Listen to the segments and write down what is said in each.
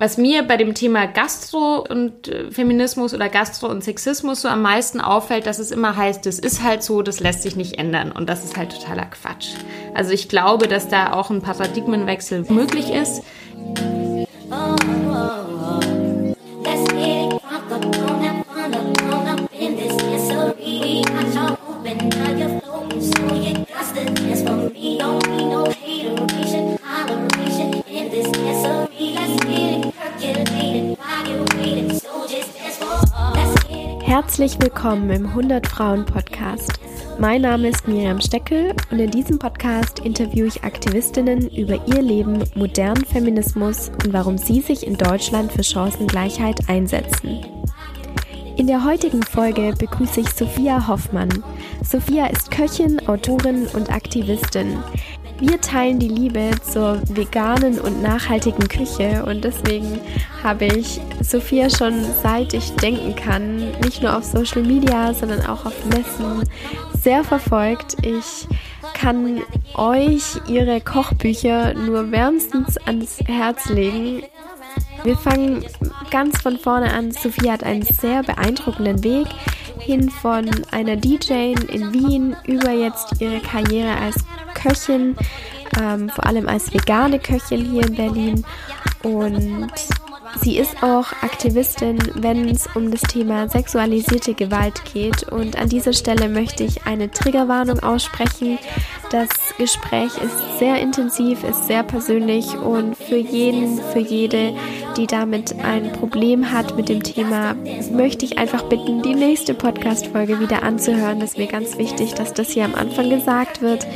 Was mir bei dem Thema Gastro und äh, Feminismus oder Gastro und Sexismus so am meisten auffällt, dass es immer heißt, das ist halt so, das lässt sich nicht ändern. Und das ist halt totaler Quatsch. Also ich glaube, dass da auch ein Paradigmenwechsel möglich ist. Herzlich willkommen im 100 Frauen Podcast. Mein Name ist Miriam Steckel und in diesem Podcast interviewe ich Aktivistinnen über ihr Leben, modernen Feminismus und warum sie sich in Deutschland für Chancengleichheit einsetzen. In der heutigen Folge begrüße ich Sophia Hoffmann. Sophia ist Köchin, Autorin und Aktivistin. Wir teilen die Liebe zur veganen und nachhaltigen Küche und deswegen habe ich Sophia schon seit ich denken kann, nicht nur auf Social Media, sondern auch auf Messen sehr verfolgt. Ich kann euch ihre Kochbücher nur wärmstens ans Herz legen. Wir fangen ganz von vorne an. Sophia hat einen sehr beeindruckenden Weg hin von einer DJ in Wien über jetzt ihre Karriere als Köchin, ähm, vor allem als vegane Köchin hier in Berlin. Und sie ist auch Aktivistin, wenn es um das Thema sexualisierte Gewalt geht. Und an dieser Stelle möchte ich eine Triggerwarnung aussprechen. Das Gespräch ist sehr intensiv, ist sehr persönlich und für jeden, für jede, die damit ein Problem hat mit dem Thema, möchte ich einfach bitten, die nächste Podcast-Folge wieder anzuhören. Das ist mir ganz wichtig, dass das hier am Anfang gesagt wird.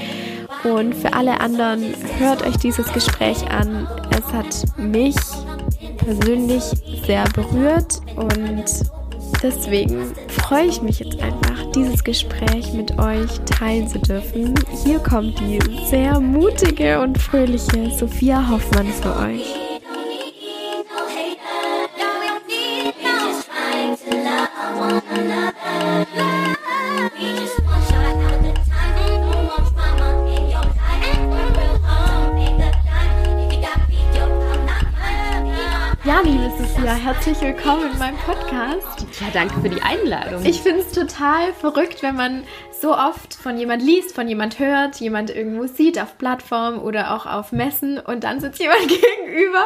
Und für alle anderen, hört euch dieses Gespräch an. Es hat mich persönlich sehr berührt und deswegen freue ich mich jetzt einfach, dieses Gespräch mit euch teilen zu dürfen. Hier kommt die sehr mutige und fröhliche Sophia Hoffmann für euch. Herzlich willkommen in meinem Podcast. Ja, danke für die Einladung. Ich finde es total verrückt, wenn man so oft von jemand liest, von jemand hört, jemand irgendwo sieht auf Plattformen oder auch auf Messen und dann sitzt jemand gegenüber.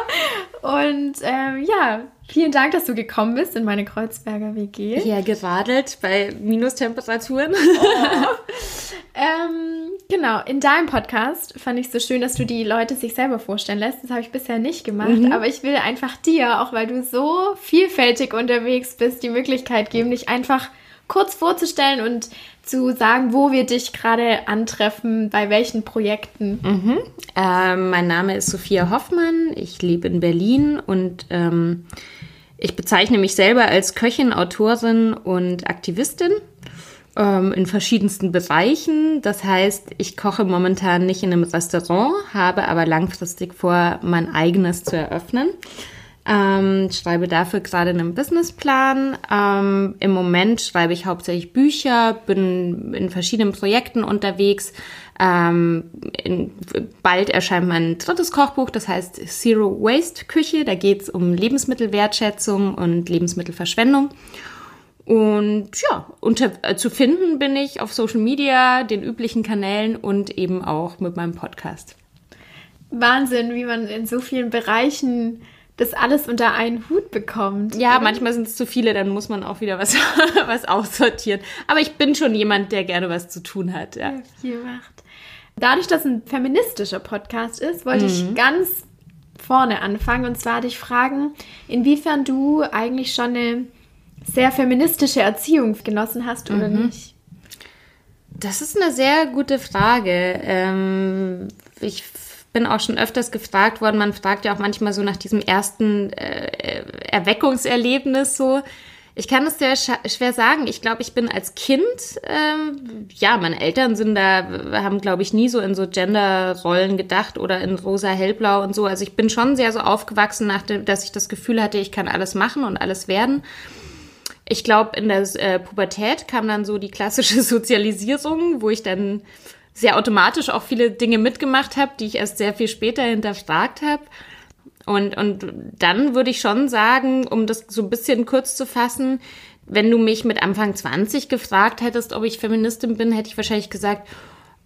Und ähm, ja, vielen Dank, dass du gekommen bist in meine Kreuzberger WG. Ja, geradelt bei Minustemperaturen. Oh. ähm, genau, in deinem Podcast fand ich es so schön, dass du die Leute sich selber vorstellen lässt. Das habe ich bisher nicht gemacht, mhm. aber ich will einfach dir, auch weil du so vielfältig unterwegs bist, die Möglichkeit geben, dich einfach kurz vorzustellen und zu sagen, wo wir dich gerade antreffen, bei welchen Projekten. Mhm. Ähm, mein Name ist Sophia Hoffmann, ich lebe in Berlin und ähm, ich bezeichne mich selber als Köchin, Autorin und Aktivistin ähm, in verschiedensten Bereichen. Das heißt, ich koche momentan nicht in einem Restaurant, habe aber langfristig vor, mein eigenes zu eröffnen. Ähm, schreibe dafür gerade einen Businessplan. Ähm, Im Moment schreibe ich hauptsächlich Bücher, bin in verschiedenen Projekten unterwegs. Ähm, in, bald erscheint mein drittes Kochbuch, das heißt Zero Waste Küche. Da geht es um Lebensmittelwertschätzung und Lebensmittelverschwendung. Und ja, unter, äh, zu finden bin ich auf Social Media, den üblichen Kanälen und eben auch mit meinem Podcast. Wahnsinn, wie man in so vielen Bereichen das alles unter einen Hut bekommt. Ja, oder? manchmal sind es zu viele, dann muss man auch wieder was, was aussortieren. Aber ich bin schon jemand, der gerne was zu tun hat. Ja, ja viel macht. Dadurch, dass ein feministischer Podcast ist, wollte mhm. ich ganz vorne anfangen. Und zwar dich fragen, inwiefern du eigentlich schon eine sehr feministische Erziehung genossen hast oder mhm. nicht? Das ist eine sehr gute Frage. Ähm, ich bin auch schon öfters gefragt worden. Man fragt ja auch manchmal so nach diesem ersten äh, Erweckungserlebnis so. Ich kann es sehr schwer sagen. Ich glaube, ich bin als Kind, ähm, ja, meine Eltern sind da, haben, glaube ich, nie so in so Genderrollen gedacht oder in rosa, hellblau und so. Also ich bin schon sehr so aufgewachsen, nach dem, dass ich das Gefühl hatte, ich kann alles machen und alles werden. Ich glaube, in der äh, Pubertät kam dann so die klassische Sozialisierung, wo ich dann sehr automatisch auch viele Dinge mitgemacht habe, die ich erst sehr viel später hinterfragt habe. und, und dann würde ich schon sagen, um das so ein bisschen kurz zu fassen, wenn du mich mit Anfang 20 gefragt hättest, ob ich Feministin bin, hätte ich wahrscheinlich gesagt,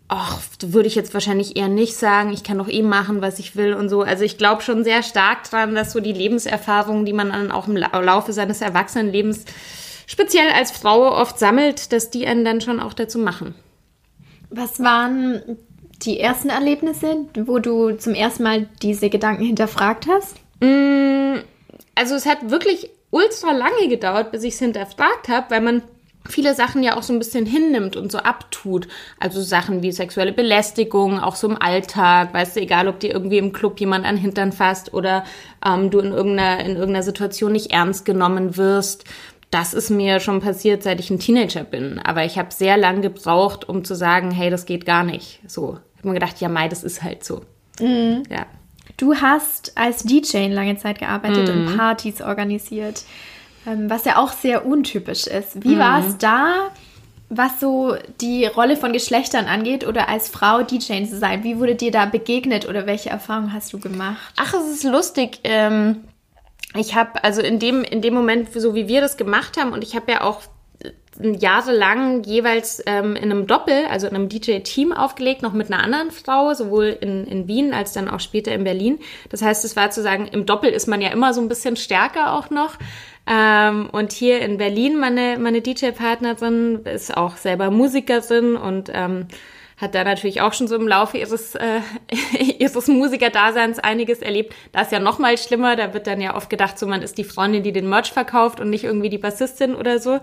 ach, würde ich jetzt wahrscheinlich eher nicht sagen. Ich kann doch eh machen, was ich will und so. Also ich glaube schon sehr stark dran, dass so die Lebenserfahrungen, die man dann auch im Laufe seines Erwachsenenlebens speziell als Frau oft sammelt, dass die einen dann schon auch dazu machen. Was waren die ersten Erlebnisse, wo du zum ersten Mal diese Gedanken hinterfragt hast? Mm, also es hat wirklich ultra lange gedauert, bis ich es hinterfragt habe, weil man viele Sachen ja auch so ein bisschen hinnimmt und so abtut. Also Sachen wie sexuelle Belästigung, auch so im Alltag, weißt du, egal ob dir irgendwie im Club jemand an Hintern fasst oder ähm, du in irgendeiner, in irgendeiner Situation nicht ernst genommen wirst. Das ist mir schon passiert, seit ich ein Teenager bin. Aber ich habe sehr lang gebraucht, um zu sagen, hey, das geht gar nicht. So. Ich habe mir gedacht, ja, Mai, das ist halt so. Mhm. Ja. Du hast als DJ lange Zeit gearbeitet mhm. und Partys organisiert. Ähm, was ja auch sehr untypisch ist. Wie mhm. war es da, was so die Rolle von Geschlechtern angeht oder als Frau DJ zu sein? Wie wurde dir da begegnet oder welche Erfahrungen hast du gemacht? Ach, es ist lustig. Ähm, ich habe also in dem, in dem Moment, so wie wir das gemacht haben, und ich habe ja auch jahrelang jeweils ähm, in einem Doppel, also in einem DJ-Team aufgelegt, noch mit einer anderen Frau, sowohl in, in Wien als dann auch später in Berlin. Das heißt, es war zu sagen, im Doppel ist man ja immer so ein bisschen stärker auch noch. Ähm, und hier in Berlin, meine, meine DJ-Partnerin ist auch selber Musikerin und ähm, hat da natürlich auch schon so im Laufe ihres, äh, ihres Musikerdaseins einiges erlebt. Da ist ja noch mal schlimmer, da wird dann ja oft gedacht, so man ist die Freundin, die den Merch verkauft und nicht irgendwie die Bassistin oder so.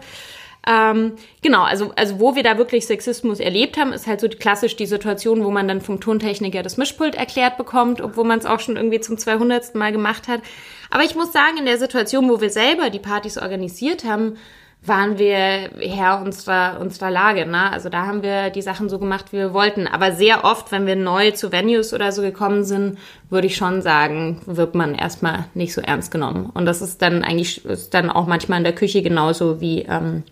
Ähm, genau, also, also wo wir da wirklich Sexismus erlebt haben, ist halt so klassisch die Situation, wo man dann vom Tontechniker das Mischpult erklärt bekommt, obwohl man es auch schon irgendwie zum 200. Mal gemacht hat. Aber ich muss sagen, in der Situation, wo wir selber die Partys organisiert haben, waren wir Herr unserer, unserer Lage. Ne? Also da haben wir die Sachen so gemacht, wie wir wollten. Aber sehr oft, wenn wir neu zu Venues oder so gekommen sind, würde ich schon sagen, wird man erstmal nicht so ernst genommen. Und das ist dann eigentlich ist dann auch manchmal in der Küche genauso wie ähm,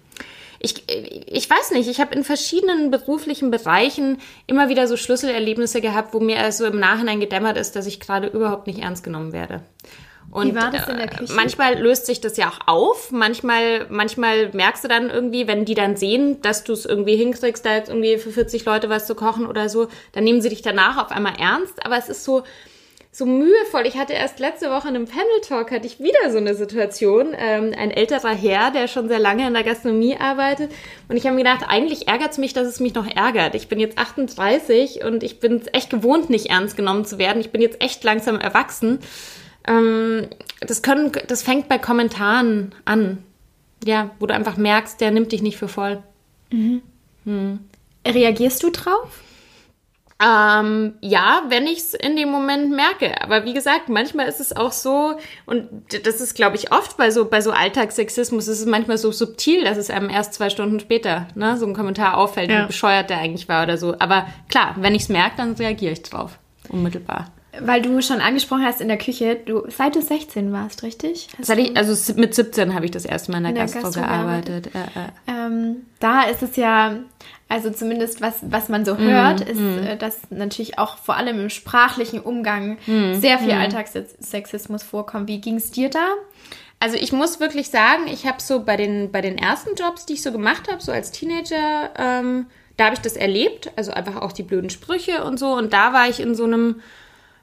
ich, ich weiß nicht, ich habe in verschiedenen beruflichen Bereichen immer wieder so Schlüsselerlebnisse gehabt, wo mir also im Nachhinein gedämmert ist, dass ich gerade überhaupt nicht ernst genommen werde. Und Wie war das in der Küche? manchmal löst sich das ja auch auf. Manchmal, manchmal merkst du dann irgendwie, wenn die dann sehen, dass du es irgendwie hinkriegst, da jetzt irgendwie für 40 Leute was zu kochen oder so, dann nehmen sie dich danach auf einmal ernst. Aber es ist so, so mühevoll. Ich hatte erst letzte Woche in einem Panel Talk hatte ich wieder so eine Situation. Ähm, ein älterer Herr, der schon sehr lange in der Gastronomie arbeitet. Und ich habe mir gedacht, eigentlich ärgert es mich, dass es mich noch ärgert. Ich bin jetzt 38 und ich bin echt gewohnt, nicht ernst genommen zu werden. Ich bin jetzt echt langsam erwachsen. Ähm, das können, das fängt bei Kommentaren an. Ja, wo du einfach merkst, der nimmt dich nicht für voll. Mhm. Hm. Reagierst du drauf? Ähm, ja, wenn ich es in dem Moment merke. Aber wie gesagt, manchmal ist es auch so, und das ist, glaube ich, oft bei so, bei so Alltagssexismus, ist es manchmal so subtil, dass es einem erst zwei Stunden später ne, so ein Kommentar auffällt, ja. wie bescheuert der eigentlich war oder so. Aber klar, wenn ich es merke, dann reagiere ich drauf. Unmittelbar. Weil du schon angesprochen hast in der Küche, du seit du 16 warst, richtig? Ich, also mit 17 habe ich das erste Mal in der, in der Gastro, Gastro gearbeitet. gearbeitet. Äh, äh. Ähm, da ist es ja, also zumindest was, was man so hört, mm, ist, mm. Äh, dass natürlich auch vor allem im sprachlichen Umgang mm, sehr viel mm. Alltagssexismus vorkommt. Wie ging es dir da? Also ich muss wirklich sagen, ich habe so bei den, bei den ersten Jobs, die ich so gemacht habe, so als Teenager, ähm, da habe ich das erlebt. Also einfach auch die blöden Sprüche und so. Und da war ich in so einem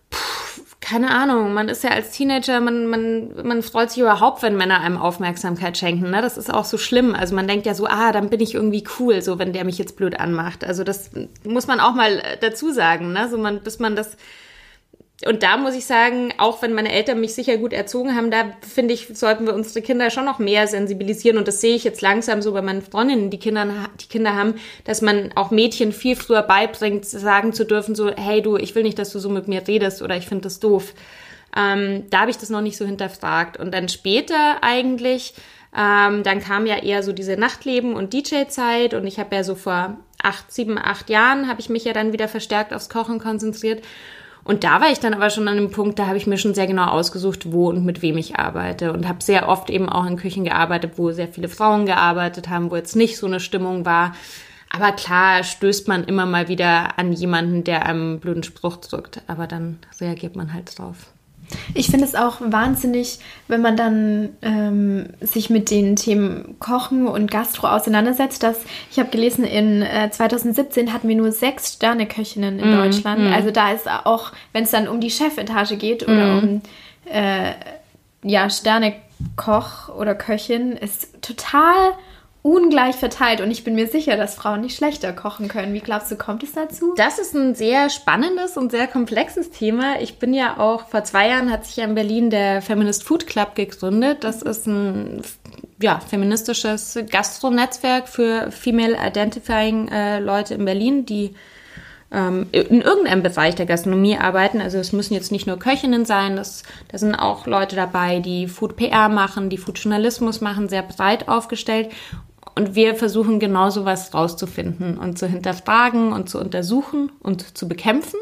Puh, keine Ahnung, man ist ja als Teenager, man, man, man freut sich überhaupt, wenn Männer einem Aufmerksamkeit schenken. Ne? Das ist auch so schlimm. Also man denkt ja so, ah, dann bin ich irgendwie cool, so wenn der mich jetzt blöd anmacht. Also das muss man auch mal dazu sagen, ne? So man, bis man das und da muss ich sagen, auch wenn meine Eltern mich sicher gut erzogen haben, da finde ich, sollten wir unsere Kinder schon noch mehr sensibilisieren. Und das sehe ich jetzt langsam so bei meinen Freundinnen, die Kinder, die Kinder haben, dass man auch Mädchen viel früher beibringt, sagen zu dürfen, so, hey du, ich will nicht, dass du so mit mir redest oder ich finde das doof. Ähm, da habe ich das noch nicht so hinterfragt. Und dann später eigentlich, ähm, dann kam ja eher so diese Nachtleben und DJ-Zeit und ich habe ja so vor acht, sieben, acht Jahren habe ich mich ja dann wieder verstärkt aufs Kochen konzentriert. Und da war ich dann aber schon an dem Punkt, da habe ich mir schon sehr genau ausgesucht, wo und mit wem ich arbeite und habe sehr oft eben auch in Küchen gearbeitet, wo sehr viele Frauen gearbeitet haben, wo jetzt nicht so eine Stimmung war. Aber klar stößt man immer mal wieder an jemanden, der einem blöden Spruch drückt, aber dann reagiert man halt drauf. Ich finde es auch wahnsinnig, wenn man dann ähm, sich mit den Themen Kochen und Gastro auseinandersetzt. Dass ich habe gelesen, in äh, 2017 hatten wir nur sechs Sterneköchinnen in mm, Deutschland. Mm. Also da ist auch, wenn es dann um die Chefetage geht oder mm. um äh, ja, Sternekoch oder Köchin, ist total ungleich verteilt und ich bin mir sicher, dass Frauen nicht schlechter kochen können. Wie glaubst du, kommt es dazu? Das ist ein sehr spannendes und sehr komplexes Thema. Ich bin ja auch, vor zwei Jahren hat sich ja in Berlin der Feminist Food Club gegründet. Das ist ein ja, feministisches Gastronetzwerk für Female Identifying äh, Leute in Berlin, die ähm, in irgendeinem Bereich der Gastronomie arbeiten. Also es müssen jetzt nicht nur Köchinnen sein, das, da sind auch Leute dabei, die Food PR machen, die Food Journalismus machen, sehr breit aufgestellt. Und wir versuchen genau sowas rauszufinden und zu hinterfragen und zu untersuchen und zu bekämpfen.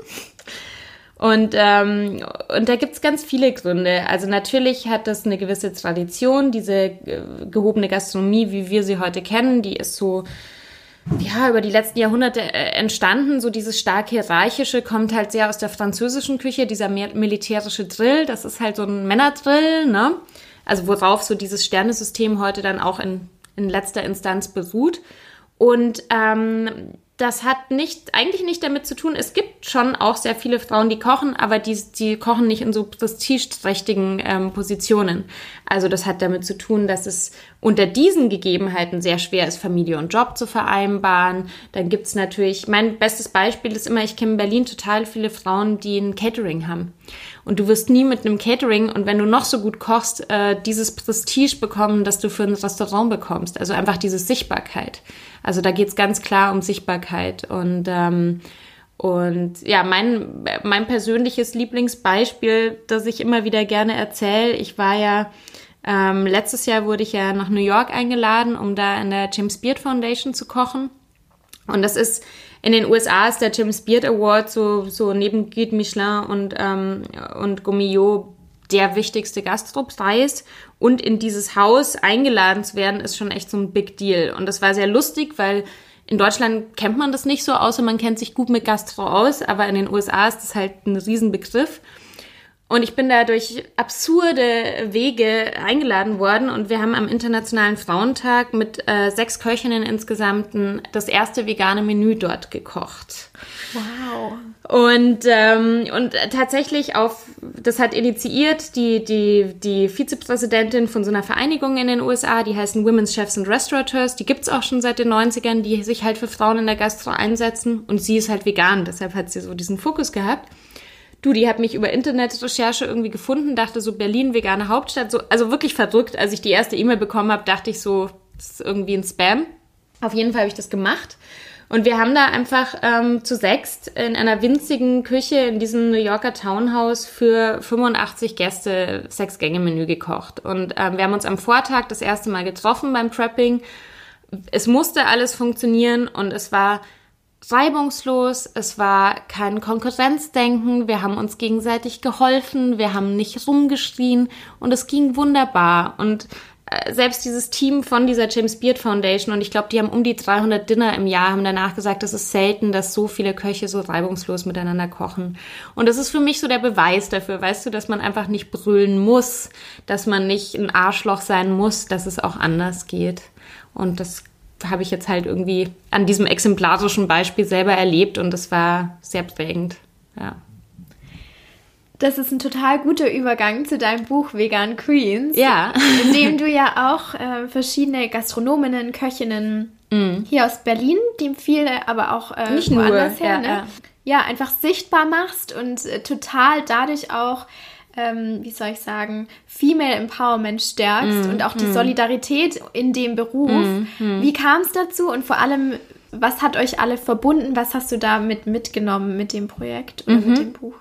Und, ähm, und da gibt's ganz viele Gründe. Also natürlich hat das eine gewisse Tradition, diese äh, gehobene Gastronomie, wie wir sie heute kennen, die ist so ja, über die letzten Jahrhunderte äh, entstanden. So dieses stark hierarchische kommt halt sehr aus der französischen Küche, dieser militärische Drill. Das ist halt so ein Männerdrill, ne? Also worauf so dieses Sternesystem heute dann auch in in letzter Instanz beruht. Und ähm, das hat nicht, eigentlich nicht damit zu tun, es gibt schon auch sehr viele Frauen, die kochen, aber die, die kochen nicht in so prestigeträchtigen ähm, Positionen. Also das hat damit zu tun, dass es unter diesen Gegebenheiten sehr schwer ist, Familie und Job zu vereinbaren. Dann gibt's natürlich, mein bestes Beispiel ist immer, ich kenne in Berlin total viele Frauen, die ein Catering haben. Und du wirst nie mit einem Catering und wenn du noch so gut kochst, äh, dieses Prestige bekommen, das du für ein Restaurant bekommst. Also einfach diese Sichtbarkeit. Also da geht's ganz klar um Sichtbarkeit. Und, ähm, und ja, mein, mein persönliches Lieblingsbeispiel, das ich immer wieder gerne erzähle, ich war ja ähm, letztes Jahr wurde ich ja nach New York eingeladen, um da in der James Beard Foundation zu kochen. Und das ist in den USA ist der James Beard Award so, so neben Guide Michelin und, ähm, und Gomillot der wichtigste Gastropreis. Und in dieses Haus eingeladen zu werden, ist schon echt so ein Big Deal. Und das war sehr lustig, weil in Deutschland kennt man das nicht so, außer man kennt sich gut mit Gastro aus. Aber in den USA ist das halt ein Riesenbegriff. Und ich bin da durch absurde Wege eingeladen worden und wir haben am Internationalen Frauentag mit äh, sechs Köchinnen insgesamt das erste vegane Menü dort gekocht. Wow. Und, ähm, und tatsächlich auf, das hat initiiert die, die, die Vizepräsidentin von so einer Vereinigung in den USA, die heißen Women's Chefs and Restaurateurs, die gibt's auch schon seit den 90ern, die sich halt für Frauen in der Gastro einsetzen und sie ist halt vegan, deshalb hat sie so diesen Fokus gehabt. Du, die hat mich über Internetrecherche irgendwie gefunden, dachte so Berlin, vegane Hauptstadt, so, also wirklich verdrückt. Als ich die erste E-Mail bekommen habe, dachte ich so, das ist irgendwie ein Spam. Auf jeden Fall habe ich das gemacht. Und wir haben da einfach ähm, zu sechst in einer winzigen Küche in diesem New Yorker Townhouse für 85 Gäste Sechs-Gänge-Menü gekocht. Und ähm, wir haben uns am Vortag das erste Mal getroffen beim Prepping. Es musste alles funktionieren und es war reibungslos, es war kein Konkurrenzdenken, wir haben uns gegenseitig geholfen, wir haben nicht rumgeschrien und es ging wunderbar. Und äh, selbst dieses Team von dieser James Beard Foundation und ich glaube, die haben um die 300 Dinner im Jahr, haben danach gesagt, es ist selten, dass so viele Köche so reibungslos miteinander kochen. Und das ist für mich so der Beweis dafür, weißt du, dass man einfach nicht brüllen muss, dass man nicht ein Arschloch sein muss, dass es auch anders geht. Und das habe ich jetzt halt irgendwie an diesem exemplarischen Beispiel selber erlebt und das war sehr prägend. Ja. Das ist ein total guter Übergang zu deinem Buch Vegan Queens. Ja. In dem du ja auch äh, verschiedene Gastronominnen, Köchinnen mm. hier aus Berlin, dem viele, aber auch äh, Nicht woanders nur, her, ja, ne? ja. ja, einfach sichtbar machst und äh, total dadurch auch ähm, wie soll ich sagen, Female Empowerment stärkst mm, und auch die mm. Solidarität in dem Beruf. Mm, wie kam es dazu und vor allem, was hat euch alle verbunden? Was hast du damit mitgenommen mit dem Projekt oder -hmm. mit dem Buch?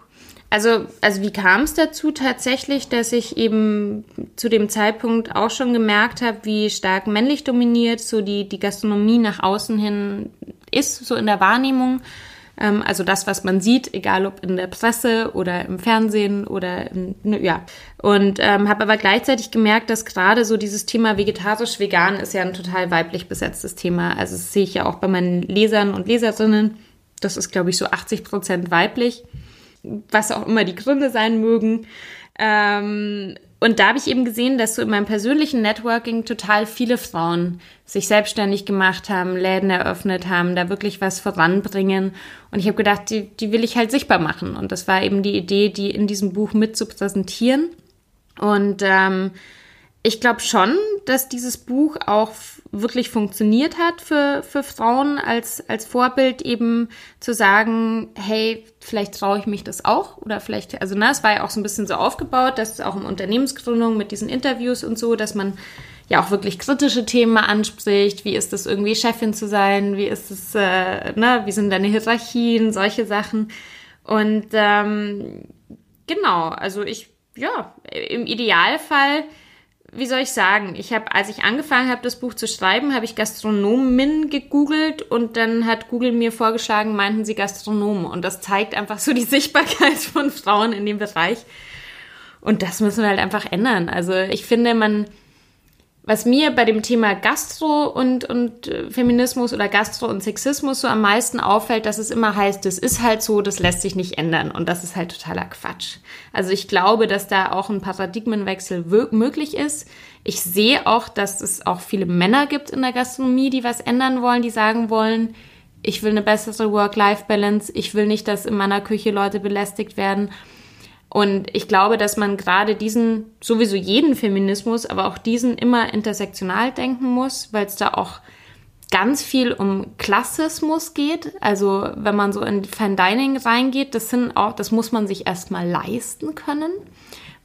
Also, also wie kam es dazu tatsächlich, dass ich eben zu dem Zeitpunkt auch schon gemerkt habe, wie stark männlich dominiert so die, die Gastronomie nach außen hin ist, so in der Wahrnehmung. Ähm, also das, was man sieht, egal ob in der Presse oder im Fernsehen oder in, ne, ja. Und ähm, habe aber gleichzeitig gemerkt, dass gerade so dieses Thema vegetarisch-vegan ist ja ein total weiblich besetztes Thema. Also das sehe ich ja auch bei meinen Lesern und Leserinnen. Das ist, glaube ich, so 80 Prozent weiblich. Was auch immer die Gründe sein mögen. Ähm, und da habe ich eben gesehen, dass so in meinem persönlichen Networking total viele Frauen sich selbstständig gemacht haben, Läden eröffnet haben, da wirklich was voranbringen. Und ich habe gedacht, die, die will ich halt sichtbar machen. Und das war eben die Idee, die in diesem Buch mit zu präsentieren. Und ähm, ich glaube schon, dass dieses Buch auch wirklich funktioniert hat für, für Frauen als, als Vorbild eben zu sagen, hey, vielleicht traue ich mich das auch oder vielleicht, also na, es war ja auch so ein bisschen so aufgebaut, dass auch in Unternehmensgründung mit diesen Interviews und so, dass man ja auch wirklich kritische Themen anspricht. Wie ist es irgendwie Chefin zu sein? Wie ist es, äh, ne, wie sind deine Hierarchien? Solche Sachen. Und ähm, genau, also ich, ja, im Idealfall wie soll ich sagen, ich habe, als ich angefangen habe, das Buch zu schreiben, habe ich Gastronomin gegoogelt und dann hat Google mir vorgeschlagen, meinten sie Gastronomen. Und das zeigt einfach so die Sichtbarkeit von Frauen in dem Bereich. Und das müssen wir halt einfach ändern. Also ich finde, man, was mir bei dem Thema Gastro und, und äh, Feminismus oder Gastro und Sexismus so am meisten auffällt, dass es immer heißt, das ist halt so, das lässt sich nicht ändern. Und das ist halt totaler Quatsch. Also ich glaube, dass da auch ein Paradigmenwechsel möglich ist. Ich sehe auch, dass es auch viele Männer gibt in der Gastronomie, die was ändern wollen, die sagen wollen, ich will eine bessere Work-Life-Balance, ich will nicht, dass in meiner Küche Leute belästigt werden. Und ich glaube, dass man gerade diesen, sowieso jeden Feminismus, aber auch diesen immer intersektional denken muss, weil es da auch ganz viel um Klassismus geht. Also wenn man so in Fine Dining reingeht, das sind auch, das muss man sich erstmal leisten können.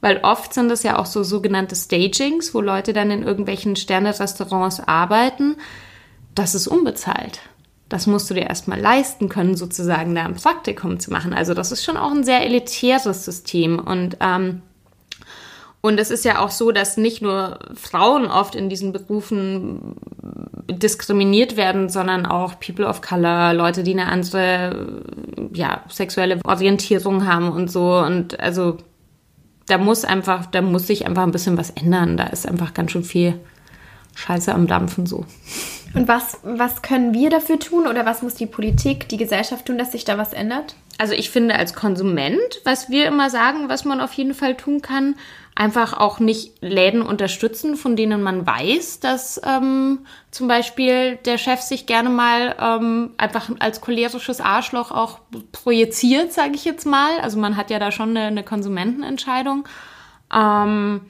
Weil oft sind das ja auch so sogenannte Stagings, wo Leute dann in irgendwelchen Sterne-Restaurants arbeiten. Das ist unbezahlt das musst du dir erstmal leisten können, sozusagen da ein Praktikum zu machen. Also das ist schon auch ein sehr elitäres System. Und, ähm, und es ist ja auch so, dass nicht nur Frauen oft in diesen Berufen diskriminiert werden, sondern auch People of Color, Leute, die eine andere ja, sexuelle Orientierung haben und so. Und also da muss einfach, da muss sich einfach ein bisschen was ändern. Da ist einfach ganz schön viel Scheiße am Dampfen so. Und was, was können wir dafür tun oder was muss die Politik, die Gesellschaft tun, dass sich da was ändert? Also ich finde als Konsument, was wir immer sagen, was man auf jeden Fall tun kann, einfach auch nicht Läden unterstützen, von denen man weiß, dass ähm, zum Beispiel der Chef sich gerne mal ähm, einfach als cholerisches Arschloch auch projiziert, sage ich jetzt mal. Also man hat ja da schon eine, eine Konsumentenentscheidung. Ähm,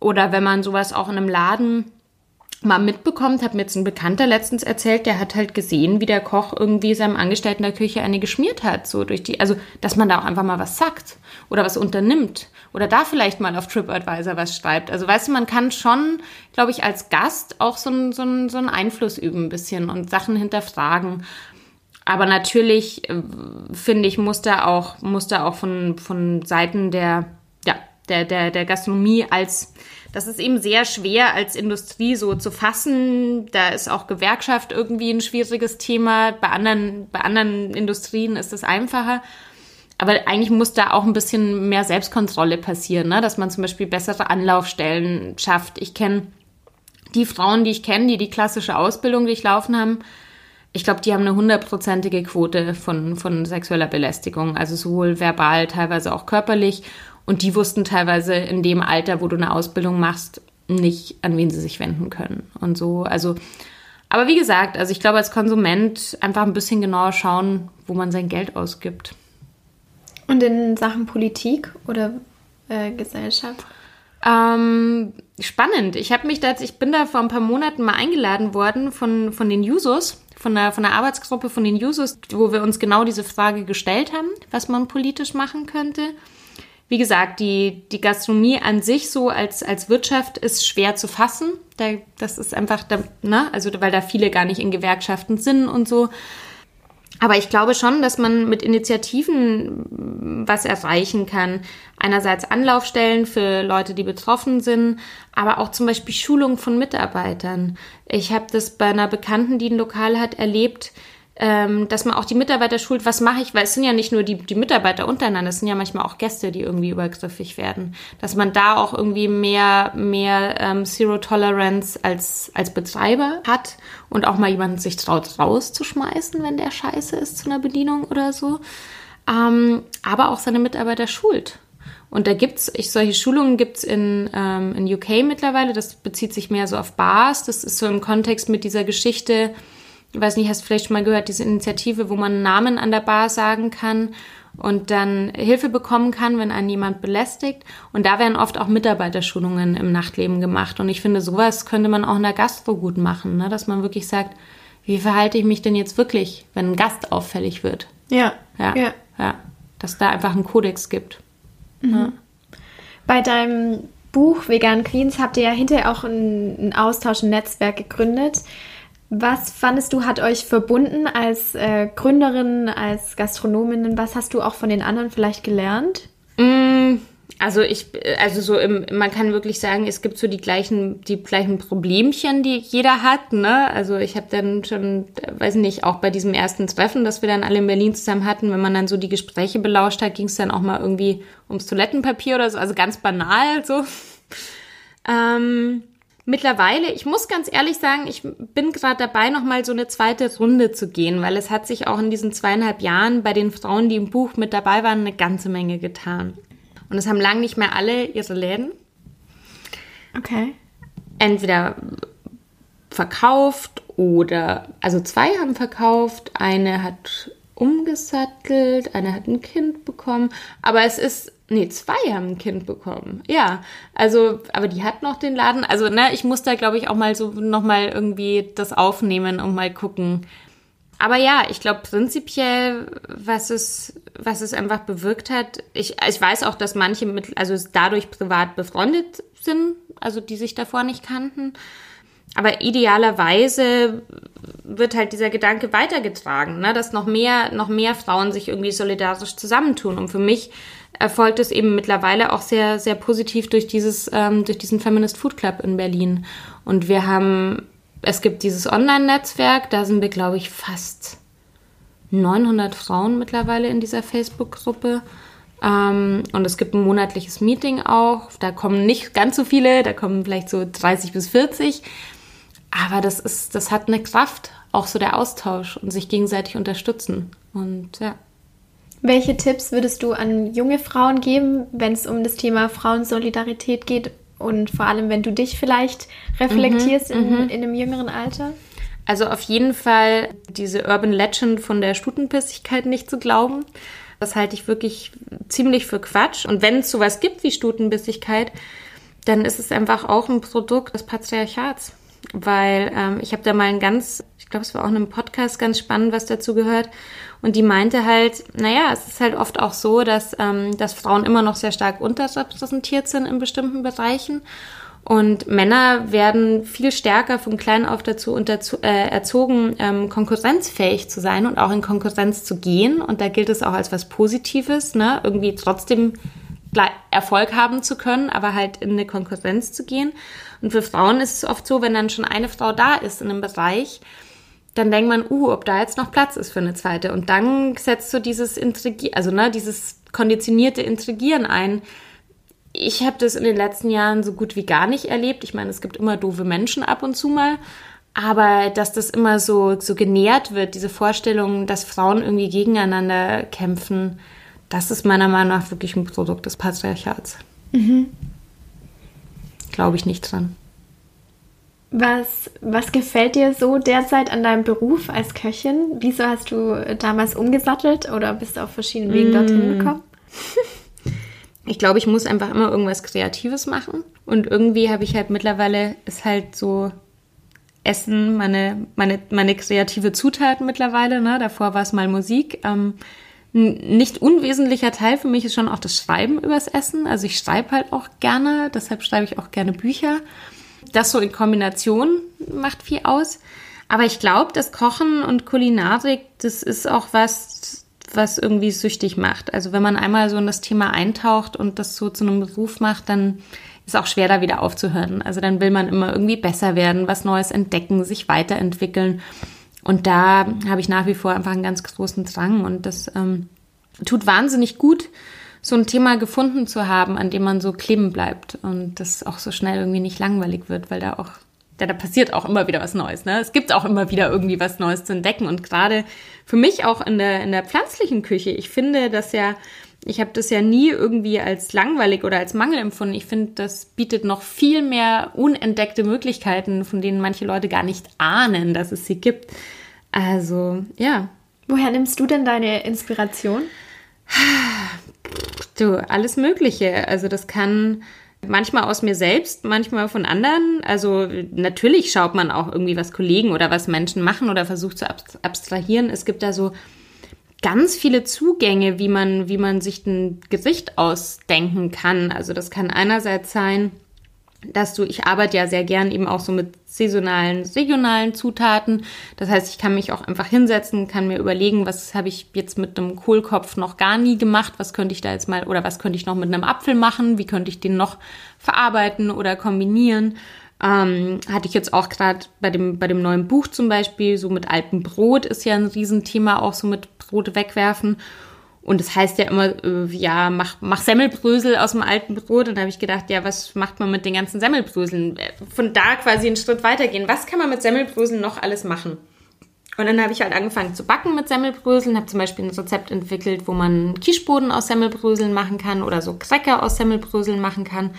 oder wenn man sowas auch in einem Laden mal mitbekommt, hat mir jetzt ein Bekannter letztens erzählt, der hat halt gesehen, wie der Koch irgendwie seinem Angestellten der Küche eine geschmiert hat, so durch die, also, dass man da auch einfach mal was sagt oder was unternimmt oder da vielleicht mal auf TripAdvisor was schreibt. Also, weißt du, man kann schon, glaube ich, als Gast auch so, ein, so, so einen Einfluss üben ein bisschen und Sachen hinterfragen. Aber natürlich, äh, finde ich, muss da auch, muss da auch von, von Seiten der, ja, der, der, der Gastronomie als das ist eben sehr schwer als Industrie so zu fassen. Da ist auch Gewerkschaft irgendwie ein schwieriges Thema. Bei anderen, bei anderen Industrien ist es einfacher. Aber eigentlich muss da auch ein bisschen mehr Selbstkontrolle passieren, ne? dass man zum Beispiel bessere Anlaufstellen schafft. Ich kenne die Frauen, die ich kenne, die die klassische Ausbildung durchlaufen haben. Ich glaube, die haben eine hundertprozentige Quote von, von sexueller Belästigung, also sowohl verbal, teilweise auch körperlich. Und die wussten teilweise in dem Alter, wo du eine Ausbildung machst, nicht, an wen sie sich wenden können. Und so, also, aber wie gesagt, also ich glaube, als Konsument einfach ein bisschen genauer schauen, wo man sein Geld ausgibt. Und in Sachen Politik oder äh, Gesellschaft? Ähm, spannend. Ich habe mich da, ich bin da vor ein paar Monaten mal eingeladen worden von, von den Jusos, von der, von der Arbeitsgruppe von den Jusos, wo wir uns genau diese Frage gestellt haben, was man politisch machen könnte wie gesagt, die, die Gastronomie an sich so als, als Wirtschaft ist schwer zu fassen. Da, das ist einfach, da, ne? also weil da viele gar nicht in Gewerkschaften sind und so. Aber ich glaube schon, dass man mit Initiativen was erreichen kann. Einerseits Anlaufstellen für Leute, die betroffen sind, aber auch zum Beispiel Schulung von Mitarbeitern. Ich habe das bei einer Bekannten, die ein Lokal hat, erlebt ähm, dass man auch die Mitarbeiter schult, was mache ich, weil es sind ja nicht nur die, die Mitarbeiter untereinander, es sind ja manchmal auch Gäste, die irgendwie übergriffig werden. Dass man da auch irgendwie mehr, mehr ähm, Zero Tolerance als, als Betreiber hat und auch mal jemanden sich traut rauszuschmeißen, wenn der scheiße ist zu einer Bedienung oder so. Ähm, aber auch seine Mitarbeiter schult Und da gibt's, ich, solche Schulungen gibt's in, ähm, in UK mittlerweile. Das bezieht sich mehr so auf Bars. Das ist so im Kontext mit dieser Geschichte. Ich weiß nicht, hast du vielleicht schon mal gehört, diese Initiative, wo man Namen an der Bar sagen kann und dann Hilfe bekommen kann, wenn einen jemand belästigt. Und da werden oft auch Mitarbeiterschulungen im Nachtleben gemacht. Und ich finde, sowas könnte man auch in der Gastro gut machen, ne? dass man wirklich sagt, wie verhalte ich mich denn jetzt wirklich, wenn ein Gast auffällig wird? Ja. Ja. ja. ja. Dass da einfach einen Kodex gibt. Mhm. Ja. Bei deinem Buch Vegan Queens habt ihr ja hinterher auch ein, Austausch, ein Netzwerk gegründet. Was fandest du, hat euch verbunden als äh, Gründerin, als Gastronomin? Was hast du auch von den anderen vielleicht gelernt? Mm, also ich, also so im, man kann wirklich sagen, es gibt so die gleichen, die gleichen Problemchen, die jeder hat. Ne? Also ich habe dann schon, weiß nicht, auch bei diesem ersten Treffen, das wir dann alle in Berlin zusammen hatten, wenn man dann so die Gespräche belauscht hat, ging es dann auch mal irgendwie ums Toilettenpapier oder so, also ganz banal so. Ähm, mittlerweile, ich muss ganz ehrlich sagen, ich bin gerade dabei, nochmal so eine zweite Runde zu gehen, weil es hat sich auch in diesen zweieinhalb Jahren bei den Frauen, die im Buch mit dabei waren, eine ganze Menge getan. Und es haben lang nicht mehr alle ihre Läden. Okay. Entweder verkauft oder, also zwei haben verkauft, eine hat umgesattelt, eine hat ein Kind bekommen, aber es ist Nee, zwei haben ein Kind bekommen. Ja, also, aber die hat noch den Laden. Also, ne, ich muss da, glaube ich, auch mal so nochmal irgendwie das aufnehmen und mal gucken. Aber ja, ich glaube prinzipiell, was es, was es einfach bewirkt hat, ich, ich weiß auch, dass manche mit, also dadurch privat befreundet sind, also die sich davor nicht kannten. Aber idealerweise wird halt dieser Gedanke weitergetragen, ne? dass noch mehr, noch mehr Frauen sich irgendwie solidarisch zusammentun. Und für mich erfolgt es eben mittlerweile auch sehr, sehr positiv durch dieses, ähm, durch diesen Feminist Food Club in Berlin. Und wir haben, es gibt dieses Online-Netzwerk, da sind wir, glaube ich, fast 900 Frauen mittlerweile in dieser Facebook-Gruppe. Ähm, und es gibt ein monatliches Meeting auch. Da kommen nicht ganz so viele, da kommen vielleicht so 30 bis 40. Aber das ist, das hat eine Kraft, auch so der Austausch und sich gegenseitig unterstützen. Und ja. Welche Tipps würdest du an junge Frauen geben, wenn es um das Thema Frauensolidarität geht und vor allem, wenn du dich vielleicht reflektierst mhm, in, mhm. in einem jüngeren Alter? Also auf jeden Fall diese Urban Legend von der Stutenbissigkeit nicht zu glauben. Das halte ich wirklich ziemlich für Quatsch. Und wenn es sowas gibt wie Stutenbissigkeit, dann ist es einfach auch ein Produkt des Patriarchats weil ähm, ich habe da mal ein ganz, ich glaube, es war auch in einem Podcast ganz spannend, was dazu gehört. Und die meinte halt, naja, es ist halt oft auch so, dass, ähm, dass Frauen immer noch sehr stark unterrepräsentiert sind in bestimmten Bereichen. Und Männer werden viel stärker von klein auf dazu unterzu, äh, erzogen, ähm, konkurrenzfähig zu sein und auch in Konkurrenz zu gehen. Und da gilt es auch als was Positives, ne? irgendwie trotzdem Erfolg haben zu können, aber halt in eine Konkurrenz zu gehen. Und für Frauen ist es oft so, wenn dann schon eine Frau da ist in einem Bereich, dann denkt man, uh, ob da jetzt noch Platz ist für eine zweite. Und dann setzt so dieses Intrigieren, also ne, dieses konditionierte Intrigieren ein. Ich habe das in den letzten Jahren so gut wie gar nicht erlebt. Ich meine, es gibt immer doofe Menschen ab und zu mal. Aber dass das immer so, so genährt wird, diese Vorstellung, dass Frauen irgendwie gegeneinander kämpfen, das ist meiner Meinung nach wirklich ein Produkt des Patriarchats. Mhm. Glaube ich nicht dran. Was, was gefällt dir so derzeit an deinem Beruf als Köchin? Wieso hast du damals umgesattelt oder bist du auf verschiedenen Wegen dorthin mm. gekommen? Ich glaube, ich muss einfach immer irgendwas Kreatives machen. Und irgendwie habe ich halt mittlerweile, ist halt so Essen meine, meine, meine kreative Zutat mittlerweile. Ne? Davor war es mal Musik. Ähm, ein nicht unwesentlicher Teil für mich ist schon auch das Schreiben übers Essen. Also ich schreibe halt auch gerne, deshalb schreibe ich auch gerne Bücher. Das so in Kombination macht viel aus. Aber ich glaube, das Kochen und Kulinarik, das ist auch was, was irgendwie süchtig macht. Also wenn man einmal so in das Thema eintaucht und das so zu einem Beruf macht, dann ist auch schwer da wieder aufzuhören. Also dann will man immer irgendwie besser werden, was Neues entdecken, sich weiterentwickeln. Und da habe ich nach wie vor einfach einen ganz großen Drang und das ähm, tut wahnsinnig gut, so ein Thema gefunden zu haben, an dem man so kleben bleibt und das auch so schnell irgendwie nicht langweilig wird, weil da auch, ja, da passiert auch immer wieder was Neues. Ne? Es gibt auch immer wieder irgendwie was Neues zu entdecken und gerade für mich auch in der, in der pflanzlichen Küche, ich finde, dass ja Ich habe das ja nie irgendwie als langweilig oder als Mangel empfunden. Ich finde, das bietet noch viel mehr unentdeckte Möglichkeiten, von denen manche Leute gar nicht ahnen, dass es sie gibt. Also, ja. Woher nimmst du denn deine Inspiration? Du, alles Mögliche. Also das kann manchmal aus mir selbst, manchmal von anderen. Also natürlich schaut man auch irgendwie, was Kollegen oder was Menschen machen oder versucht zu abstrahieren. Es gibt da so ganz viele Zugänge, wie man, wie man sich ein Gesicht ausdenken kann. Also das kann einerseits sein, dass du, ich arbeite ja sehr gern eben auch so mit saisonalen, regionalen Zutaten. Das heißt, ich kann mich auch einfach hinsetzen, kann mir überlegen, was habe ich jetzt mit einem Kohlkopf noch gar nie gemacht, was könnte ich da jetzt mal oder was könnte ich noch mit einem Apfel machen, wie könnte ich den noch verarbeiten oder kombinieren. Ähm, hatte ich jetzt auch gerade bei dem, bei dem neuen Buch zum Beispiel, so mit altem Brot ist ja ein Riesenthema, auch so mit Brot wegwerfen. Und das heißt ja immer, äh, ja, mach, mach Semmelbrösel aus dem alten Brot. Und da habe ich gedacht, ja, was macht man mit den ganzen Semmelbröseln? Von da quasi einen Schritt weitergehen. Was kann man mit Semmelbröseln noch alles machen? Und dann habe ich halt angefangen zu backen mit Semmelbröseln, habe zum Beispiel ein Rezept entwickelt, wo man Quicheboden aus Semmelbröseln machen kann oder so Cracker aus Semmelbröseln machen kann.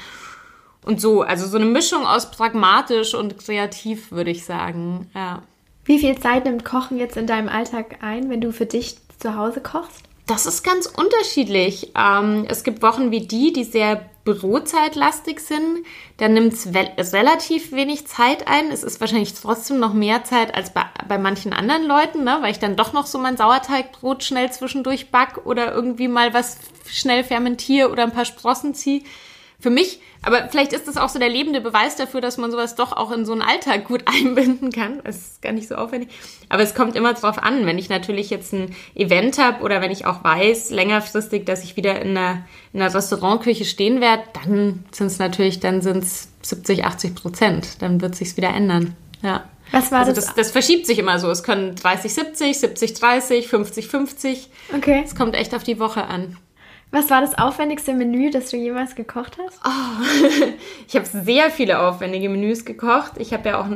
Und so, also so eine Mischung aus pragmatisch und kreativ, würde ich sagen. Ja. Wie viel Zeit nimmt Kochen jetzt in deinem Alltag ein, wenn du für dich zu Hause kochst? Das ist ganz unterschiedlich. Ähm, es gibt Wochen wie die, die sehr bürozeitlastig sind. Da nimmt es relativ wenig Zeit ein. Es ist wahrscheinlich trotzdem noch mehr Zeit als bei, bei manchen anderen Leuten, ne? weil ich dann doch noch so mein Sauerteigbrot schnell zwischendurch back oder irgendwie mal was schnell fermentiere oder ein paar Sprossen ziehe für mich, aber vielleicht ist das auch so der lebende Beweis dafür, dass man sowas doch auch in so einen Alltag gut einbinden kann. Das ist gar nicht so aufwendig. Aber es kommt immer drauf an, wenn ich natürlich jetzt ein Event habe oder wenn ich auch weiß, längerfristig, dass ich wieder in einer, in einer Restaurantküche stehen werde, dann sind es natürlich, dann sind es 70, 80 Prozent. Dann wird sich's wieder ändern. Ja. Was war also das? das? Das verschiebt sich immer so. Es können 30, 70, 70, 30, 50, 50. Okay. Es kommt echt auf die Woche an. Was war das aufwendigste Menü, das du jemals gekocht hast? Oh, ich habe sehr viele aufwendige Menüs gekocht. Ich habe ja auch,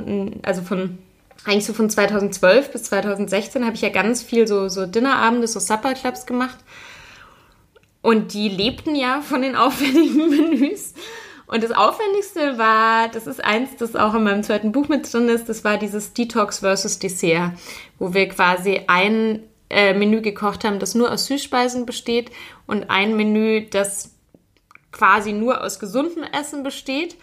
also von eigentlich so von 2012 bis 2016 habe ich ja ganz viel so, so Dinnerabende, so Supper-Clubs gemacht. Und die lebten ja von den aufwendigen Menüs. Und das Aufwendigste war, das ist eins, das auch in meinem zweiten Buch mit drin ist, das war dieses Detox versus Dessert, wo wir quasi ein äh, Menü gekocht haben, das nur aus Süßspeisen besteht und ein Menü, das quasi nur aus gesundem Essen besteht.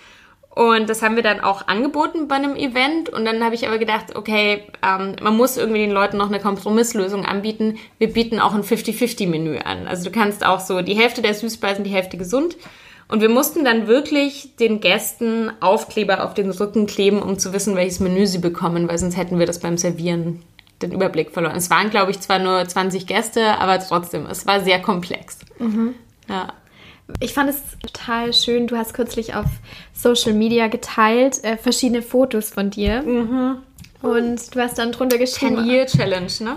Und das haben wir dann auch angeboten bei einem Event. Und dann habe ich aber gedacht, okay, ähm, man muss irgendwie den Leuten noch eine Kompromisslösung anbieten. Wir bieten auch ein 50-50-Menü an. Also du kannst auch so die Hälfte der Süßspeisen, die Hälfte gesund. Und wir mussten dann wirklich den Gästen Aufkleber auf den Rücken kleben, um zu wissen, welches Menü sie bekommen, weil sonst hätten wir das beim Servieren den Überblick verloren. Es waren, glaube ich, zwar nur 20 Gäste, aber trotzdem, es war sehr komplex. Mhm. Ja. Ich fand es total schön. Du hast kürzlich auf Social Media geteilt äh, verschiedene Fotos von dir. Mhm. Und du hast dann drunter geschrieben. 10 Year Challenge, ne?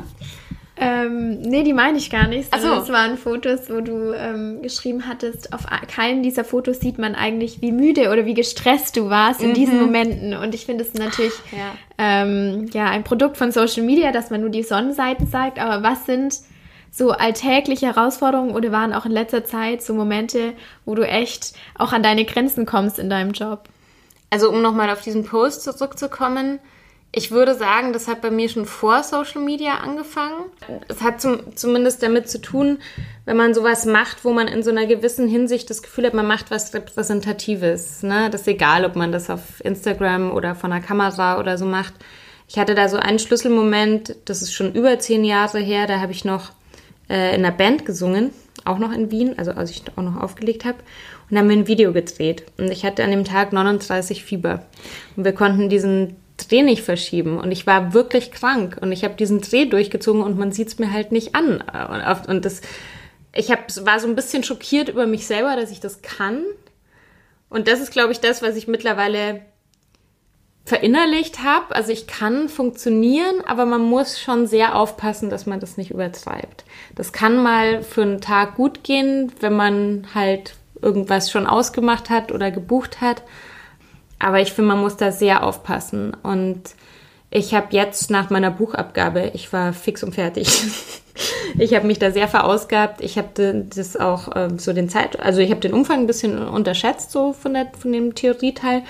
Ähm, nee, die meine ich gar nicht. Also es waren Fotos, wo du ähm, geschrieben hattest, auf keinem dieser Fotos sieht man eigentlich, wie müde oder wie gestresst du warst in mhm. diesen Momenten. Und ich finde es natürlich ja. Ähm, ja ein Produkt von Social Media, dass man nur die Sonnenseiten zeigt. Aber was sind so alltägliche Herausforderungen oder waren auch in letzter Zeit so Momente, wo du echt auch an deine Grenzen kommst in deinem Job? Also um nochmal auf diesen Post zurückzukommen, ich würde sagen, das hat bei mir schon vor Social Media angefangen. Es hat zum, zumindest damit zu tun, wenn man sowas macht, wo man in so einer gewissen Hinsicht das Gefühl hat, man macht was Repräsentatives. Ne? Das ist egal, ob man das auf Instagram oder von der Kamera oder so macht. Ich hatte da so einen Schlüsselmoment, das ist schon über zehn Jahre her, da habe ich noch äh, in einer Band gesungen, auch noch in Wien, also als ich auch noch aufgelegt habe. Und haben wir ein Video gedreht. Und ich hatte an dem Tag 39 Fieber. Und wir konnten diesen Dreh nicht verschieben. Und ich war wirklich krank. Und ich habe diesen Dreh durchgezogen und man sieht es mir halt nicht an. Und das, ich hab, war so ein bisschen schockiert über mich selber, dass ich das kann. Und das ist, glaube ich, das, was ich mittlerweile verinnerlicht habe. Also ich kann funktionieren, aber man muss schon sehr aufpassen, dass man das nicht übertreibt. Das kann mal für einen Tag gut gehen, wenn man halt irgendwas schon ausgemacht hat oder gebucht hat. Aber ich finde, man muss da sehr aufpassen. Und ich habe jetzt nach meiner Buchabgabe, ich war fix und fertig. ich habe mich da sehr verausgabt. Ich habe das auch äh, so den Zeit, also ich habe den Umfang ein bisschen unterschätzt so von der von dem Theorieteil.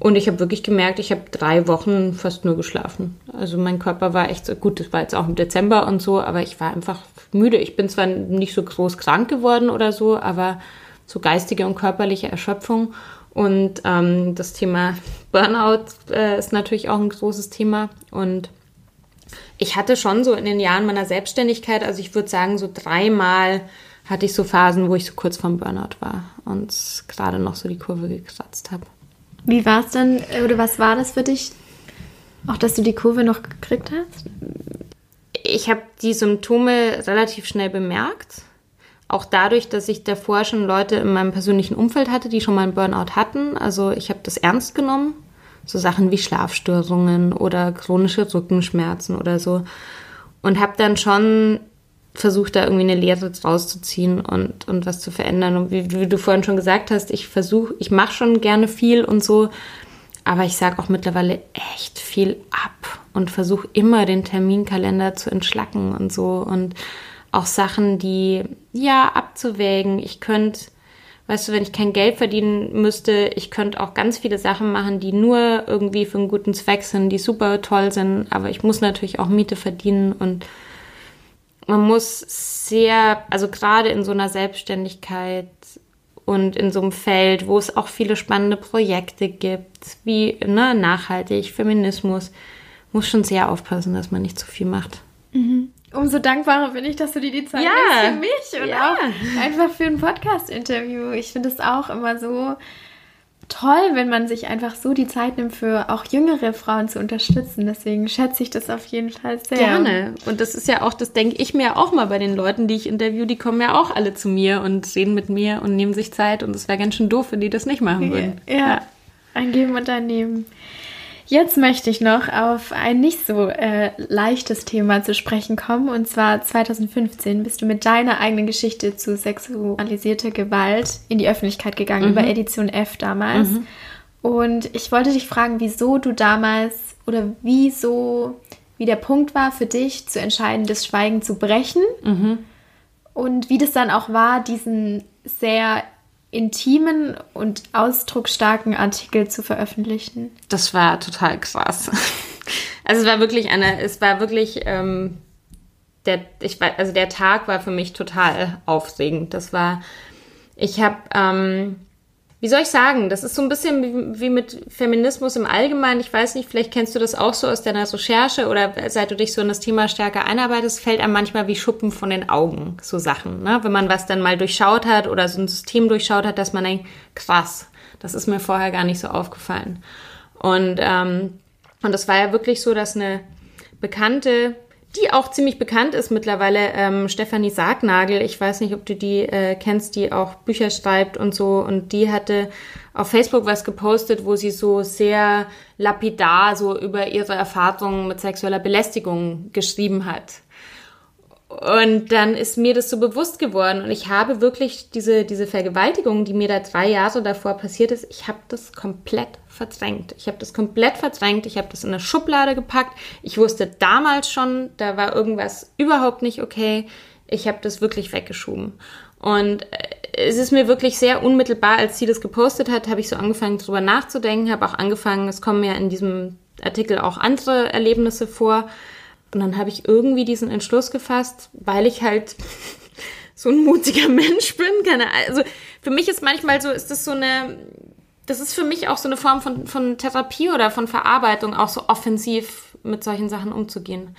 Und ich habe wirklich gemerkt, ich habe drei Wochen fast nur geschlafen. Also mein Körper war echt so gut. Das war jetzt auch im Dezember und so, aber ich war einfach müde. Ich bin zwar nicht so groß krank geworden oder so, aber so geistige und körperliche Erschöpfung. Und ähm, das Thema Burnout äh, ist natürlich auch ein großes Thema. Und ich hatte schon so in den Jahren meiner Selbstständigkeit, also ich würde sagen, so dreimal hatte ich so Phasen, wo ich so kurz vorm Burnout war und gerade noch so die Kurve gekratzt habe. Wie war es dann, oder was war das für dich? Auch, dass du die Kurve noch gekriegt hast? Ich habe die Symptome relativ schnell bemerkt auch dadurch, dass ich davor schon Leute in meinem persönlichen Umfeld hatte, die schon mal einen Burnout hatten. Also ich habe das ernst genommen. So Sachen wie Schlafstörungen oder chronische Rückenschmerzen oder so. Und habe dann schon versucht, da irgendwie eine Lehre draus zu ziehen und, und was zu verändern. Und wie, wie du vorhin schon gesagt hast, ich versuche, ich mache schon gerne viel und so, aber ich sage auch mittlerweile echt viel ab und versuche immer den Terminkalender zu entschlacken und so. Und auch Sachen, die ja abzuwägen. Ich könnte, weißt du, wenn ich kein Geld verdienen müsste, ich könnte auch ganz viele Sachen machen, die nur irgendwie für einen guten Zweck sind, die super toll sind, aber ich muss natürlich auch Miete verdienen und man muss sehr, also gerade in so einer Selbstständigkeit und in so einem Feld, wo es auch viele spannende Projekte gibt, wie ne, nachhaltig, Feminismus, muss schon sehr aufpassen, dass man nicht zu viel macht. Mhm. Umso dankbarer bin ich, dass du dir die Zeit ja. nimmst für mich und ja. auch einfach für ein Podcast-Interview. Ich finde es auch immer so toll, wenn man sich einfach so die Zeit nimmt, für auch jüngere Frauen zu unterstützen. Deswegen schätze ich das auf jeden Fall sehr. Gerne. Und das ist ja auch, das denke ich mir auch mal bei den Leuten, die ich interview, die kommen ja auch alle zu mir und reden mit mir und nehmen sich Zeit. Und es wäre ganz schön doof, wenn die das nicht machen würden. Ja, ja. ein Geben und ein Nehmen. Jetzt möchte ich noch auf ein nicht so äh, leichtes Thema zu sprechen kommen. Und zwar 2015 bist du mit deiner eigenen Geschichte zu sexualisierter Gewalt in die Öffentlichkeit gegangen, mhm. über Edition F damals. Mhm. Und ich wollte dich fragen, wieso du damals oder wieso, wie der Punkt war für dich, zu entscheiden, das Schweigen zu brechen. Mhm. Und wie das dann auch war, diesen sehr intimen und ausdrucksstarken Artikel zu veröffentlichen. Das war total krass. Also es war wirklich eine, es war wirklich, ähm, der, ich war, also der Tag war für mich total aufregend. Das war, ich habe ähm, wie soll ich sagen, das ist so ein bisschen wie, mit Feminismus im Allgemeinen. Ich weiß nicht, vielleicht kennst du das auch so aus deiner Recherche oder seit du dich so in das Thema stärker einarbeitest, fällt einem manchmal wie Schuppen von den Augen, so Sachen. Ne? Wenn man was dann mal durchschaut hat oder so ein System durchschaut hat, dass man denkt, krass, das ist mir vorher gar nicht so aufgefallen. Und, ähm, und das war ja wirklich so, dass eine bekannte die auch ziemlich bekannt ist mittlerweile, ähm, Stefanie Sargnagel. Ich weiß nicht, ob du die äh, kennst, die auch Bücher schreibt und so. Und die hatte auf Facebook was gepostet, wo sie so sehr lapidar so über ihre Erfahrungen mit sexueller Belästigung geschrieben hat. Und dann ist mir das so bewusst geworden und ich habe wirklich diese, diese Vergewaltigung, die mir da drei Jahre davor passiert ist, ich habe das komplett verdrängt. Ich habe das komplett verdrängt, ich habe das in eine Schublade gepackt. Ich wusste damals schon, da war irgendwas überhaupt nicht okay. Ich habe das wirklich weggeschoben. Und äh, es ist mir wirklich sehr unmittelbar, als sie das gepostet hat, habe ich so angefangen drüber nachzudenken, habe auch angefangen, es kommen ja in diesem Artikel auch andere Erlebnisse vor und dann habe ich irgendwie diesen Entschluss gefasst, weil ich halt so ein mutiger Mensch bin. Keine, also für mich ist manchmal so, ist das so eine, das ist für mich auch so eine Form von, von Therapie oder von Verarbeitung, auch so offensiv mit solchen Sachen umzugehen.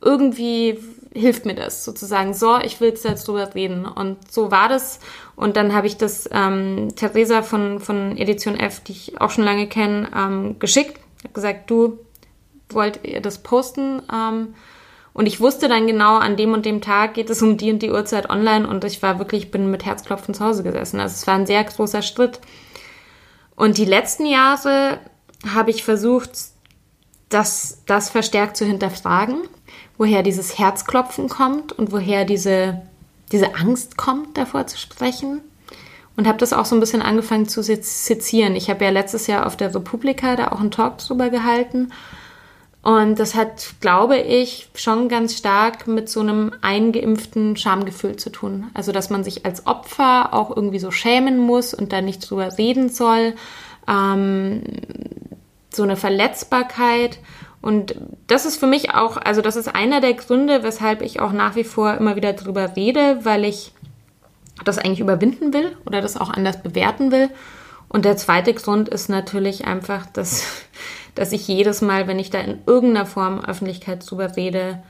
Irgendwie hilft mir das sozusagen. So, ich will jetzt drüber reden. Und so war das. Und dann habe ich das ähm, Theresa von, von Edition F, die ich auch schon lange kenne, ähm, geschickt. Ich habe gesagt, du, wollt ihr das posten? Ähm, und ich wusste dann genau, an dem und dem Tag geht es um die und die Uhrzeit online und ich war wirklich, bin mit Herzklopfen zu Hause gesessen. Also es war ein sehr großer Schritt. Und die letzten Jahre habe ich versucht, das, das verstärkt zu hinterfragen, woher dieses Herzklopfen kommt und woher diese, diese Angst kommt, davor zu sprechen. Und habe das auch so ein bisschen angefangen zu sezieren. Ich habe ja letztes Jahr auf der Republika da auch einen Talk drüber gehalten Und das hat, glaube ich, schon ganz stark mit so einem eingeimpften Schamgefühl zu tun. Also, dass man sich als Opfer auch irgendwie so schämen muss und da nicht drüber reden soll. Ähm, so eine Verletzbarkeit. Und das ist für mich auch, also das ist einer der Gründe, weshalb ich auch nach wie vor immer wieder drüber rede, weil ich das eigentlich überwinden will oder das auch anders bewerten will. Und der zweite Grund ist natürlich einfach, dass, dass ich jedes Mal, wenn ich da in irgendeiner Form Öffentlichkeit drüber rede,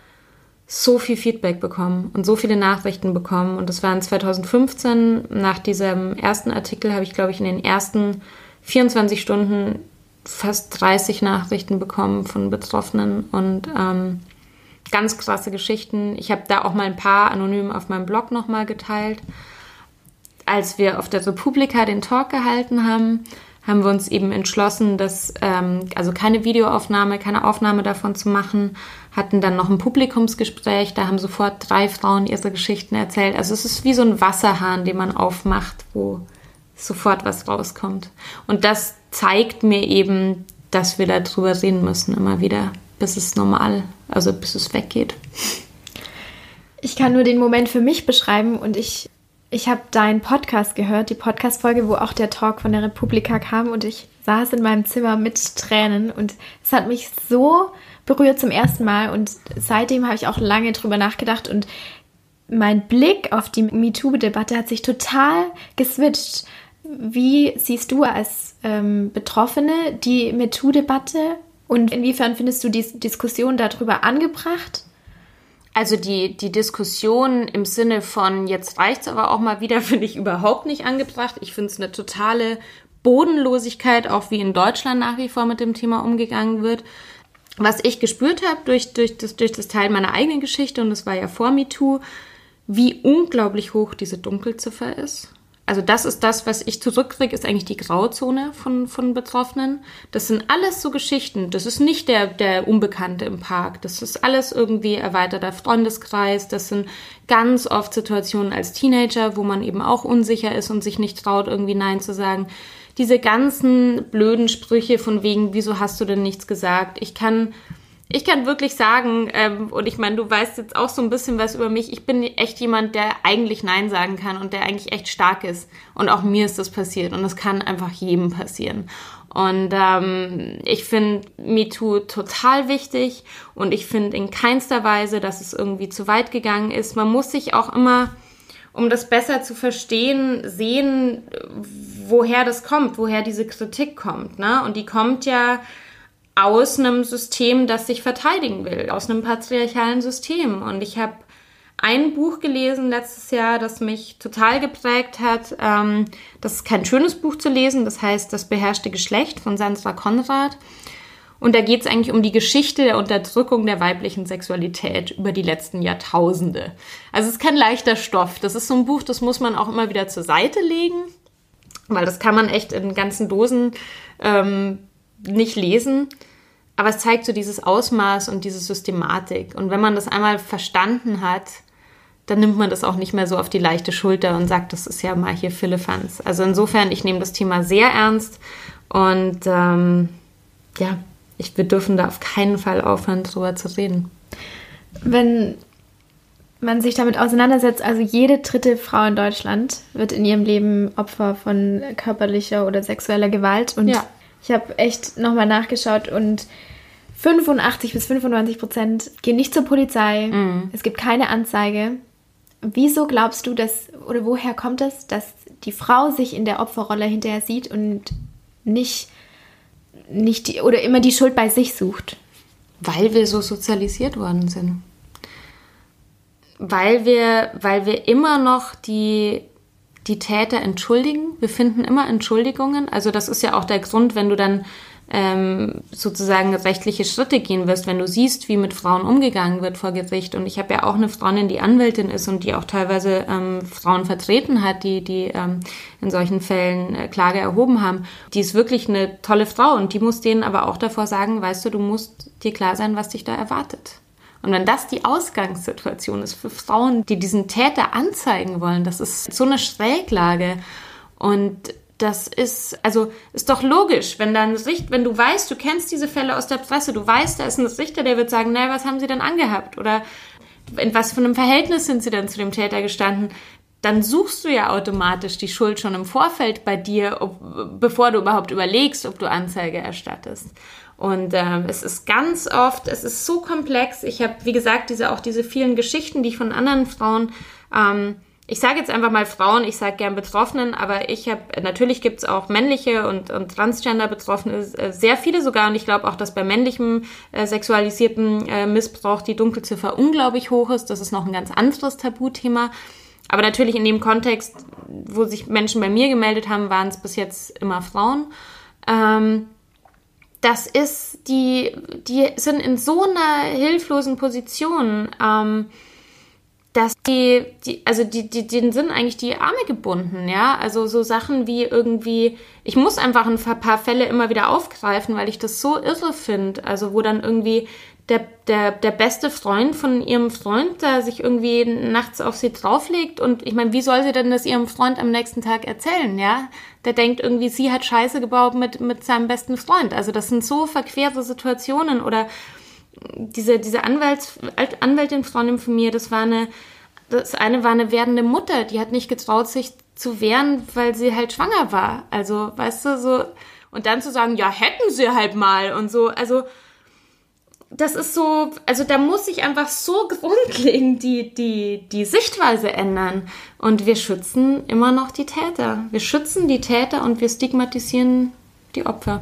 so viel Feedback bekomme und so viele Nachrichten bekomme. Und das waren 2015, nach diesem ersten Artikel habe ich, glaube ich, in den ersten 24 Stunden fast 30 Nachrichten bekommen von Betroffenen und ähm, ganz krasse Geschichten. Ich habe da auch mal ein paar anonym auf meinem Blog nochmal geteilt. Als wir auf der Republika den Talk gehalten haben, haben wir uns eben entschlossen, dass ähm, also keine Videoaufnahme, keine Aufnahme davon zu machen, hatten dann noch ein Publikumsgespräch, da haben sofort drei Frauen ihre Geschichten erzählt. Also es ist wie so ein Wasserhahn, den man aufmacht, wo sofort was rauskommt. Und das zeigt mir eben, dass wir darüber reden müssen, immer wieder, bis es normal, also bis es weggeht. Ich kann nur den Moment für mich beschreiben und ich, ich habe deinen Podcast gehört, die Podcast-Folge, wo auch der Talk von der Republika kam und ich saß in meinem Zimmer mit Tränen und es hat mich so berührt zum ersten Mal und seitdem habe ich auch lange drüber nachgedacht und mein Blick auf die MeToo-Debatte hat sich total geswitcht wie siehst du als ähm, Betroffene die MeToo-Debatte und inwiefern findest du die Diskussion darüber angebracht? Also die, die Diskussion im Sinne von jetzt reicht es aber auch mal wieder, finde ich überhaupt nicht angebracht. Ich finde es eine totale Bodenlosigkeit, auch wie in Deutschland nach wie vor mit dem Thema umgegangen wird. Was ich gespürt habe durch, durch, das, durch das Teil meiner eigenen Geschichte, und das war ja vor MeToo, wie unglaublich hoch diese Dunkelziffer ist also das ist das, was ich zurückkriege, ist eigentlich die Grauzone von, von Betroffenen. Das sind alles so Geschichten. Das ist nicht der, der Unbekannte im Park. Das ist alles irgendwie erweiterter Freundeskreis. Das sind ganz oft Situationen als Teenager, wo man eben auch unsicher ist und sich nicht traut, irgendwie Nein zu sagen. Diese ganzen blöden Sprüche von wegen, wieso hast du denn nichts gesagt? Ich kann ich kann wirklich sagen, ähm, und ich meine, du weißt jetzt auch so ein bisschen was über mich, ich bin echt jemand, der eigentlich Nein sagen kann und der eigentlich echt stark ist. Und auch mir ist das passiert und es kann einfach jedem passieren. Und ähm, ich finde MeToo total wichtig und ich finde in keinster Weise, dass es irgendwie zu weit gegangen ist. Man muss sich auch immer, um das besser zu verstehen, sehen, woher das kommt, woher diese Kritik kommt. Ne? Und die kommt ja aus einem System, das sich verteidigen will, aus einem patriarchalen System. Und ich habe ein Buch gelesen letztes Jahr, das mich total geprägt hat. Ähm, das ist kein schönes Buch zu lesen, das heißt Das beherrschte Geschlecht von Sandra Konrad. Und da geht es eigentlich um die Geschichte der Unterdrückung der weiblichen Sexualität über die letzten Jahrtausende. Also es ist kein leichter Stoff. Das ist so ein Buch, das muss man auch immer wieder zur Seite legen, weil das kann man echt in ganzen Dosen ähm, nicht lesen. Aber es zeigt so dieses Ausmaß und diese Systematik. Und wenn man das einmal verstanden hat, dann nimmt man das auch nicht mehr so auf die leichte Schulter und sagt, das ist ja mal hier Philippans. Also insofern, ich nehme das Thema sehr ernst und ähm, ja, ich, wir dürfen da auf keinen Fall aufhören, drüber zu reden. Wenn man sich damit auseinandersetzt, also jede dritte Frau in Deutschland wird in ihrem Leben Opfer von körperlicher oder sexueller Gewalt und ja. Ich habe echt nochmal nachgeschaut und 85 bis 95 Prozent gehen nicht zur Polizei. Mm. Es gibt keine Anzeige. Wieso glaubst du, dass, oder woher kommt es, dass die Frau sich in der Opferrolle hinterher sieht und nicht, nicht die, oder immer die Schuld bei sich sucht? Weil wir so sozialisiert worden sind. Weil wir, weil wir immer noch die die Täter entschuldigen. Wir finden immer Entschuldigungen. Also das ist ja auch der Grund, wenn du dann ähm, sozusagen rechtliche Schritte gehen wirst, wenn du siehst, wie mit Frauen umgegangen wird vor Gericht. Und ich habe ja auch eine Freundin, die Anwältin ist und die auch teilweise ähm, Frauen vertreten hat, die, die ähm, in solchen Fällen äh, Klage erhoben haben. Die ist wirklich eine tolle Frau und die muss denen aber auch davor sagen, weißt du, du musst dir klar sein, was dich da erwartet. Und wenn das die Ausgangssituation ist für Frauen, die diesen Täter anzeigen wollen, das ist so eine Schräglage. Und das ist, also ist doch logisch, wenn dann Richter, wenn du weißt, du kennst diese Fälle aus der Presse, du weißt, da ist ein Richter, der wird sagen, naja, was haben sie denn angehabt? Oder in was für einem Verhältnis sind sie denn zu dem Täter gestanden? Dann suchst du ja automatisch die Schuld schon im Vorfeld bei dir, ob, bevor du überhaupt überlegst, ob du Anzeige erstattest. Und ähm, es ist ganz oft, es ist so komplex. Ich habe, wie gesagt, diese auch diese vielen Geschichten, die ich von anderen Frauen ähm, ich sage jetzt einfach mal Frauen, ich sage gern Betroffenen, aber ich habe, natürlich gibt es auch männliche und, und Transgender-Betroffene, äh, sehr viele sogar. Und ich glaube auch, dass bei männlichem äh, sexualisierten äh, Missbrauch die Dunkelziffer unglaublich hoch ist. Das ist noch ein ganz anderes Tabuthema. Aber natürlich in dem Kontext, wo sich Menschen bei mir gemeldet haben, waren es bis jetzt immer Frauen. Ähm, das ist, die, die sind in so einer hilflosen Position. Ähm, dass die, die also die, die, denen sind eigentlich die Arme gebunden, ja. Also so Sachen wie irgendwie, ich muss einfach ein paar Fälle immer wieder aufgreifen, weil ich das so irre finde. Also wo dann irgendwie der, der, der beste Freund von ihrem Freund da sich irgendwie nachts auf sie drauflegt und ich meine, wie soll sie denn das ihrem Freund am nächsten Tag erzählen, ja? Der denkt irgendwie, sie hat Scheiße gebaut mit, mit seinem besten Freund. Also das sind so verquere Situationen oder diese, diese Anwalts, Anwältin, Freundin von mir, das war eine, das eine war eine werdende Mutter, die hat nicht getraut, sich zu wehren, weil sie halt schwanger war. Also, weißt du, so, und dann zu sagen, ja, hätten sie halt mal und so, also, das ist so, also da muss sich einfach so grundlegend die, die, die Sichtweise ändern. Und wir schützen immer noch die Täter. Wir schützen die Täter und wir stigmatisieren die Opfer.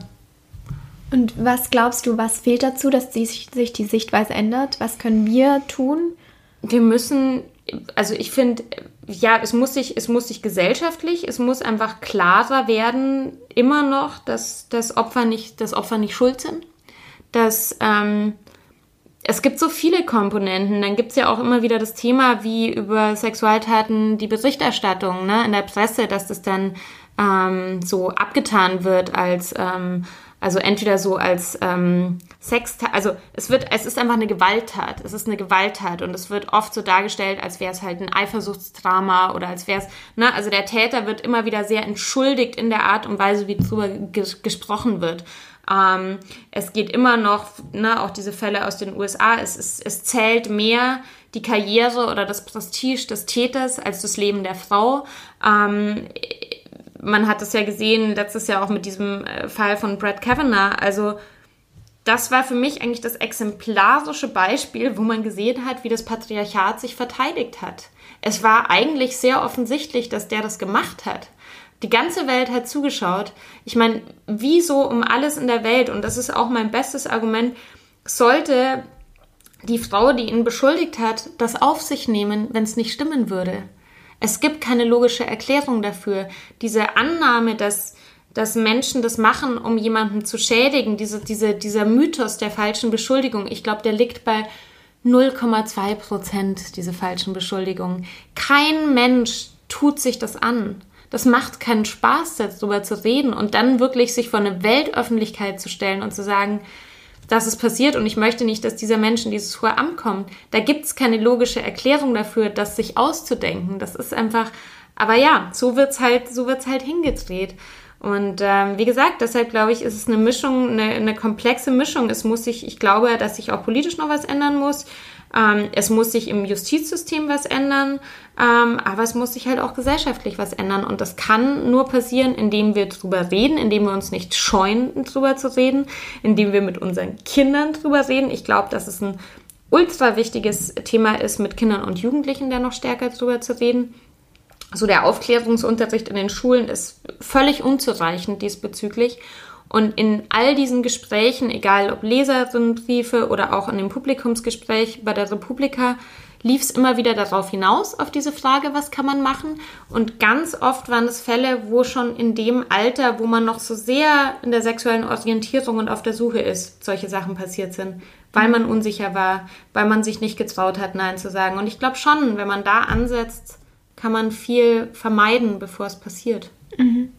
Und was glaubst du, was fehlt dazu, dass die, sich die Sichtweise ändert? Was können wir tun? Wir müssen, also ich finde, ja, es muss sich, es muss sich gesellschaftlich, es muss einfach klarer werden, immer noch, dass das Opfer nicht, das Opfer nicht schuld sind. Dass ähm, es gibt so viele Komponenten. Dann gibt es ja auch immer wieder das Thema, wie über Sexualtaten die Berichterstattung ne, in der Presse, dass das dann ähm, so abgetan wird als ähm, also entweder so als ähm, Sextat, also es wird, es ist einfach eine Gewalttat. Es ist eine Gewalttat und es wird oft so dargestellt, als wäre es halt ein Eifersuchtsdrama oder als wäre es, ne, also der Täter wird immer wieder sehr entschuldigt in der Art und Weise, wie darüber ges gesprochen wird. Ähm, es geht immer noch, ne, auch diese Fälle aus den USA, es, es, es zählt mehr die Karriere oder das Prestige des Täters als das Leben der Frau. Ähm, man hat das ja gesehen letztes Jahr auch mit diesem äh, Fall von Brad Kavanaugh. Also das war für mich eigentlich das exemplarische Beispiel, wo man gesehen hat, wie das Patriarchat sich verteidigt hat. Es war eigentlich sehr offensichtlich, dass der das gemacht hat. Die ganze Welt hat zugeschaut. Ich meine, wieso um alles in der Welt, und das ist auch mein bestes Argument, sollte die Frau, die ihn beschuldigt hat, das auf sich nehmen, wenn es nicht stimmen würde? Es gibt keine logische Erklärung dafür. Diese Annahme, dass, dass Menschen das machen, um jemanden zu schädigen, diese, diese, dieser Mythos der falschen Beschuldigung, ich glaube, der liegt bei 0,2 Prozent, diese falschen Beschuldigungen. Kein Mensch tut sich das an. Das macht keinen Spaß, darüber zu reden und dann wirklich sich vor eine Weltöffentlichkeit zu stellen und zu sagen, dass es passiert und ich möchte nicht, dass dieser Mensch in dieses hohe Amt kommt. Da gibt es keine logische Erklärung dafür, das sich auszudenken. Das ist einfach, aber ja, so wird's halt, so wird's halt hingedreht. Und ähm, wie gesagt, deshalb glaube ich, ist es eine Mischung, eine, eine komplexe Mischung. Es muss sich, ich glaube, dass sich auch politisch noch was ändern muss. Ähm, es muss sich im Justizsystem was ändern, ähm, aber es muss sich halt auch gesellschaftlich was ändern. Und das kann nur passieren, indem wir drüber reden, indem wir uns nicht scheuen, drüber zu reden, indem wir mit unseren Kindern drüber reden. Ich glaube, dass es ein ultra wichtiges Thema ist, mit Kindern und Jugendlichen da noch stärker drüber zu reden. So der Aufklärungsunterricht in den Schulen ist völlig unzureichend diesbezüglich. Und in all diesen Gesprächen, egal ob Leserinnenbriefe oder auch in dem Publikumsgespräch bei der Republika, lief es immer wieder darauf hinaus, auf diese Frage, was kann man machen. Und ganz oft waren es Fälle, wo schon in dem Alter, wo man noch so sehr in der sexuellen Orientierung und auf der Suche ist, solche Sachen passiert sind, weil man unsicher war, weil man sich nicht getraut hat, Nein zu sagen. Und ich glaube schon, wenn man da ansetzt, kann man viel vermeiden, bevor es passiert. Mhm.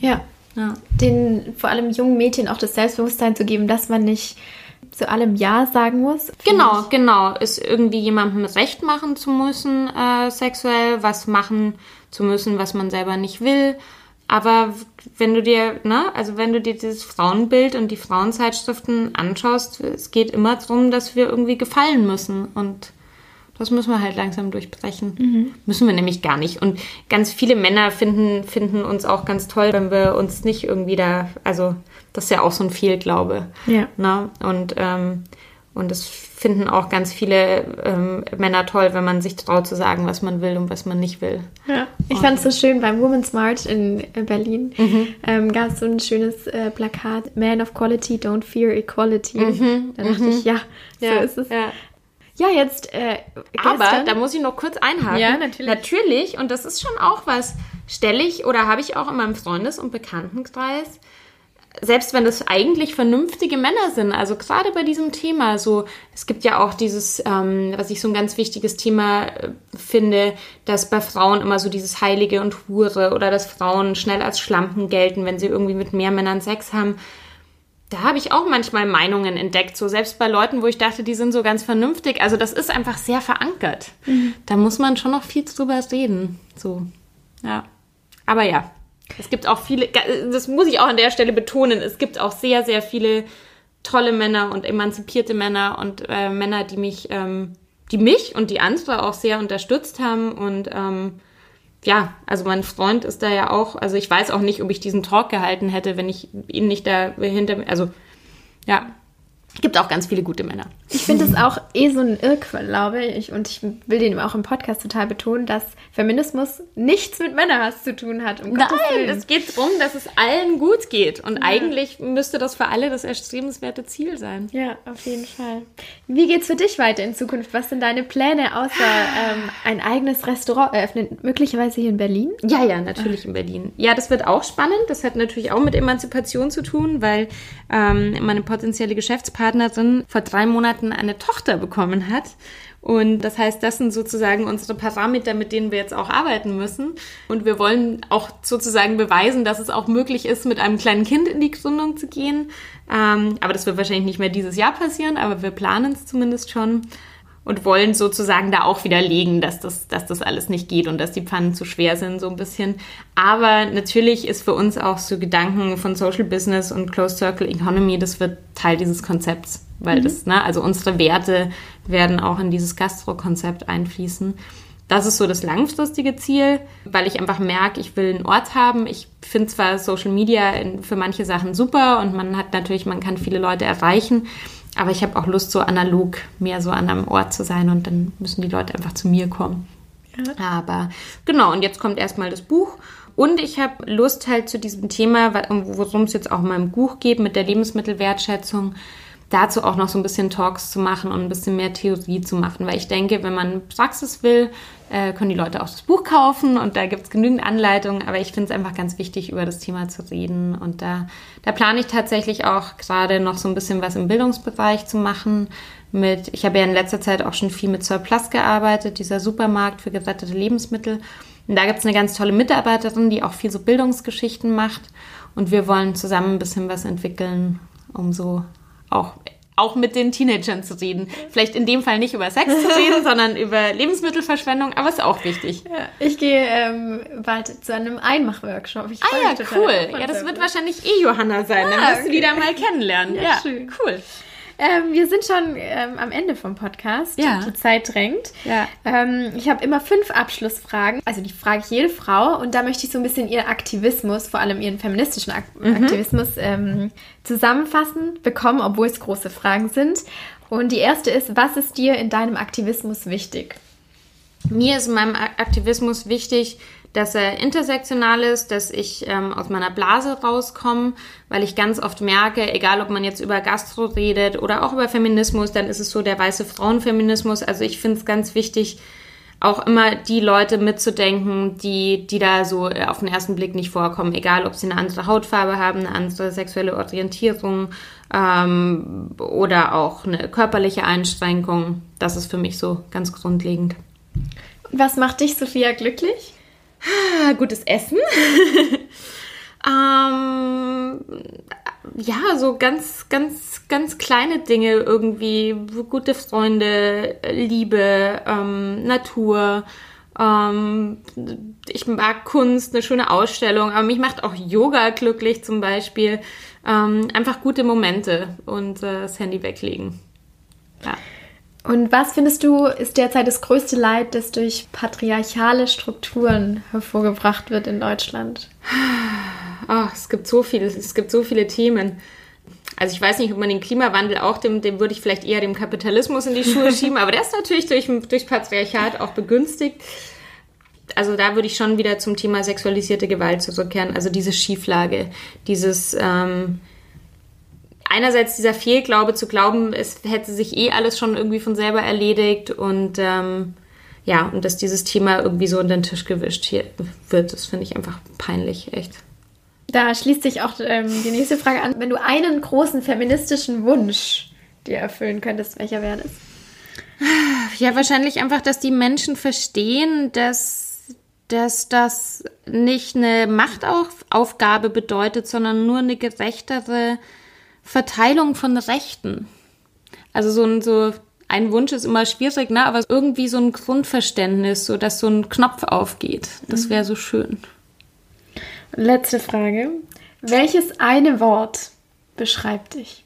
Ja, ja. Den vor allem jungen Mädchen auch das Selbstbewusstsein zu geben, dass man nicht zu allem Ja sagen muss. Genau, genau. Ist irgendwie jemandem recht machen zu müssen, äh, sexuell, was machen zu müssen, was man selber nicht will. Aber wenn du dir, ne, also wenn du dir dieses Frauenbild und die Frauenzeitschriften anschaust, es geht immer darum, dass wir irgendwie gefallen müssen. Und das müssen wir halt langsam durchbrechen. Mhm. Müssen wir nämlich gar nicht. Und ganz viele Männer finden, finden uns auch ganz toll, wenn wir uns nicht irgendwie da, also das ist ja auch so ein Fehlglaube. Ja. Ne? Und, ähm, und das finden auch ganz viele ähm, Männer toll, wenn man sich traut zu sagen, was man will und was man nicht will. Ja, ich fand es so schön beim Women's March in Berlin mhm. ähm, gab es so ein schönes äh, Plakat, Man of Quality, don't fear equality. Mhm. Da dachte mhm. ich, ja, so ja, ist es. Ja. Ja, jetzt. Äh, Aber da muss ich noch kurz einhaken. Ja, natürlich. Natürlich, und das ist schon auch was, stelle ich oder habe ich auch in meinem Freundes- und Bekanntenkreis selbst wenn das eigentlich vernünftige Männer sind, also gerade bei diesem Thema, so, es gibt ja auch dieses, ähm, was ich so ein ganz wichtiges Thema äh, finde, dass bei Frauen immer so dieses Heilige und Hure oder dass Frauen schnell als Schlampen gelten, wenn sie irgendwie mit mehr Männern Sex haben. Da habe ich auch manchmal Meinungen entdeckt, so selbst bei Leuten, wo ich dachte, die sind so ganz vernünftig. Also das ist einfach sehr verankert. Mhm. Da muss man schon noch viel drüber reden. So, ja. Aber ja, es gibt auch viele, das muss ich auch an der Stelle betonen, es gibt auch sehr, sehr viele tolle Männer und emanzipierte Männer und äh, Männer, die mich, ähm, die mich und die andere auch sehr unterstützt haben. Und ähm, ja, also mein Freund ist da ja auch, also ich weiß auch nicht, ob ich diesen Talk gehalten hätte, wenn ich ihn nicht da hinter, also ja, gibt auch ganz viele gute Männer. Ich finde es auch eh so ein Irrquell, glaube ich. Und ich will den auch im Podcast total betonen, dass Feminismus nichts mit Männerhass zu tun hat. Um Nein, es geht darum, dass es allen gut geht. Und ja. eigentlich müsste das für alle das erstrebenswerte Ziel sein. Ja, auf jeden Fall. Wie geht es für dich weiter in Zukunft? Was sind deine Pläne, außer ähm, ein eigenes Restaurant eröffnen? Möglicherweise hier in Berlin? Ja, ja, natürlich in Berlin. Ja, das wird auch spannend. Das hat natürlich auch mit Emanzipation zu tun, weil ähm, meine potenzielle Geschäftspartnerin vor drei Monaten eine Tochter bekommen hat. Und das heißt, das sind sozusagen unsere Parameter, mit denen wir jetzt auch arbeiten müssen. Und wir wollen auch sozusagen beweisen, dass es auch möglich ist, mit einem kleinen Kind in die Gründung zu gehen. Ähm, aber das wird wahrscheinlich nicht mehr dieses Jahr passieren, aber wir planen es zumindest schon und wollen sozusagen da auch widerlegen, dass das, dass das alles nicht geht und dass die Pfannen zu schwer sind, so ein bisschen. Aber natürlich ist für uns auch so Gedanken von Social Business und Closed Circle Economy, das wird Teil dieses Konzepts, weil mhm. das, ne, also unsere Werte werden auch in dieses Gastro-Konzept einfließen. Das ist so das langfristige Ziel, weil ich einfach merke, ich will einen Ort haben. Ich finde zwar Social Media für manche Sachen super und man hat natürlich, man kann viele Leute erreichen, aber ich habe auch Lust, so analog mehr so an einem Ort zu sein und dann müssen die Leute einfach zu mir kommen. Ja. Aber genau, und jetzt kommt erstmal das Buch. Und ich habe Lust halt zu diesem Thema, worum es jetzt auch in meinem Buch geht, mit der Lebensmittelwertschätzung, dazu auch noch so ein bisschen Talks zu machen und ein bisschen mehr Theorie zu machen, weil ich denke, wenn man Praxis will, äh, können die Leute auch das Buch kaufen und da gibt es genügend Anleitungen, aber ich finde es einfach ganz wichtig, über das Thema zu reden und da, da plane ich tatsächlich auch gerade noch so ein bisschen was im Bildungsbereich zu machen. Mit, ich habe ja in letzter Zeit auch schon viel mit Surplus gearbeitet, dieser Supermarkt für gerettete Lebensmittel. Und da gibt es eine ganz tolle Mitarbeiterin, die auch viel so Bildungsgeschichten macht. Und wir wollen zusammen ein bisschen was entwickeln, um so auch auch mit den Teenagern zu reden. Vielleicht in dem Fall nicht über Sex zu reden, sondern über Lebensmittelverschwendung, aber ist auch wichtig. Ja, ich gehe ähm, bald zu einem Einmachworkshop. ah ja, cool. Ja, das wird wahrscheinlich eh Johanna sein. Ah, Dann wirst okay. du die da mal kennenlernen. Ja, ja schön. cool. Ähm, wir sind schon ähm, am Ende vom Podcast. Ja. Die Zeit drängt. Ja. Ähm, ich habe immer fünf Abschlussfragen. Also die frage ich jede Frau und da möchte ich so ein bisschen ihren Aktivismus, vor allem ihren feministischen Ak mhm. Aktivismus ähm, zusammenfassen bekommen, obwohl es große Fragen sind. Und die erste ist, was ist dir in deinem Aktivismus wichtig? Mir ist in meinem Aktivismus wichtig, dass er intersektional ist, dass ich ähm, aus meiner Blase rauskomme, weil ich ganz oft merke, egal ob man jetzt über Gastro redet oder auch über Feminismus, dann ist es so der weiße Frauenfeminismus. Also ich finde es ganz wichtig, auch immer die Leute mitzudenken, die, die da so äh, auf den ersten Blick nicht vorkommen, egal ob sie eine andere Hautfarbe haben, eine andere sexuelle Orientierung ähm, oder auch eine körperliche Einschränkung. Das ist für mich so ganz grundlegend. Was macht dich, Sophia, glücklich? Gutes Essen. ähm, ja, so ganz, ganz, ganz kleine Dinge irgendwie. Gute Freunde, Liebe, ähm, Natur, Ähm, ich mag Kunst, eine schöne Ausstellung, aber mich macht auch Yoga glücklich zum Beispiel. Ähm, einfach gute Momente und äh, das Handy weglegen. Ja. Und was findest du, ist derzeit das größte Leid, das durch patriarchale Strukturen hervorgebracht wird in Deutschland? Oh, es gibt so viele, es gibt so viele Themen. Also ich weiß nicht, ob man den Klimawandel auch, dem, dem würde ich vielleicht eher dem Kapitalismus in die Schuhe schieben, aber der ist natürlich durch, durch Patriarchat auch begünstigt. Also da würde ich schon wieder zum Thema sexualisierte Gewalt zurückkehren. Also diese Schieflage, dieses ähm, einerseits dieser Fehlglaube zu glauben, es hätte sich eh alles schon irgendwie von selber erledigt und ähm, ja, und dass dieses Thema irgendwie so unter den Tisch gewischt hier wird, das finde ich einfach peinlich, echt. Da schließt sich auch ähm, die nächste Frage an. Wenn du einen großen feministischen Wunsch dir erfüllen könntest, welcher wäre das? Ja, wahrscheinlich einfach, dass die Menschen verstehen, dass, dass das nicht eine Machtaufgabe bedeutet, sondern nur eine gerechtere Verteilung von Rechten. Also so ein, so ein Wunsch ist immer schwierig, ne? aber irgendwie so ein Grundverständnis, so dass so ein Knopf aufgeht. Das mhm. wäre so schön. Letzte Frage. Welches eine Wort beschreibt dich?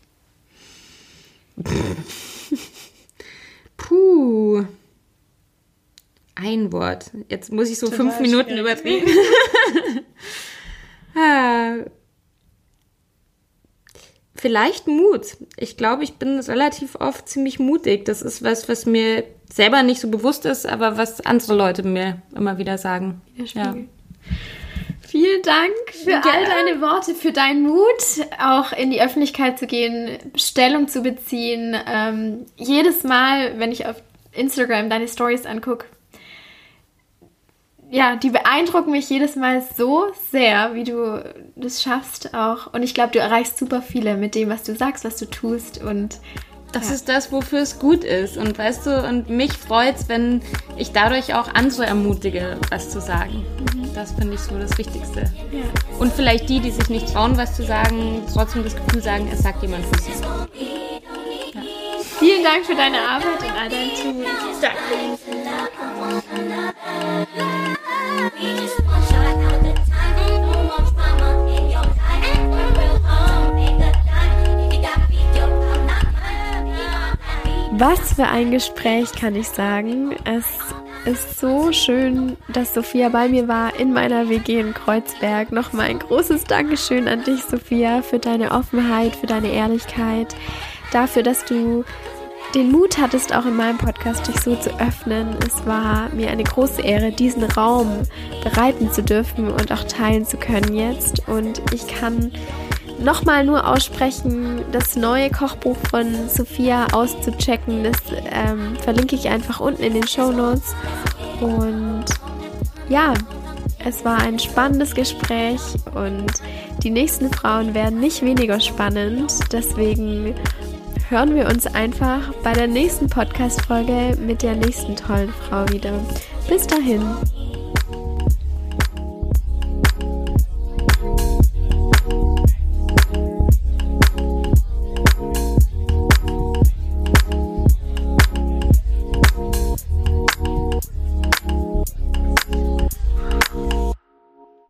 Puh. Ein Wort. Jetzt muss ich so Total fünf Minuten überreden. ah. Vielleicht Mut. Ich glaube, ich bin relativ oft ziemlich mutig. Das ist was, was mir selber nicht so bewusst ist, aber was andere Leute mir immer wieder sagen. Ja. Vielen Dank für ja. all deine Worte, für deinen Mut, auch in die Öffentlichkeit zu gehen, Stellung zu beziehen. Ähm, jedes Mal, wenn ich auf Instagram deine Stories angucke, ja, die beeindrucken mich jedes Mal so sehr, wie du das schaffst auch. Und ich glaube, du erreichst super viele mit dem, was du sagst, was du tust und das ja. ist das, wofür es gut ist. Und weißt du, und mich freut es, wenn ich dadurch auch andere ermutige, was zu sagen. Mhm. Das finde ich so das Wichtigste. Ja. Und vielleicht die, die sich nicht trauen, was zu sagen, trotzdem das Gefühl sagen, es sagt jemand für sie. Ja. Vielen Dank für deine Arbeit und all dein Tun. Danke. Was für ein Gespräch kann ich sagen. Es ist so schön, dass Sophia bei mir war in meiner WG in Kreuzberg. Nochmal ein großes Dankeschön an dich, Sophia, für deine Offenheit, für deine Ehrlichkeit, dafür, dass du den Mut hattest, auch in meinem Podcast dich so zu öffnen. Es war mir eine große Ehre, diesen Raum bereiten zu dürfen und auch teilen zu können jetzt. Und ich kann nochmal nur aussprechen, das neue Kochbuch von Sophia auszuchecken. Das ähm, verlinke ich einfach unten in den Show Notes. Und ja, es war ein spannendes Gespräch und die nächsten Frauen werden nicht weniger spannend. Deswegen hören wir uns einfach bei der nächsten Podcast-Folge mit der nächsten tollen Frau wieder. Bis dahin.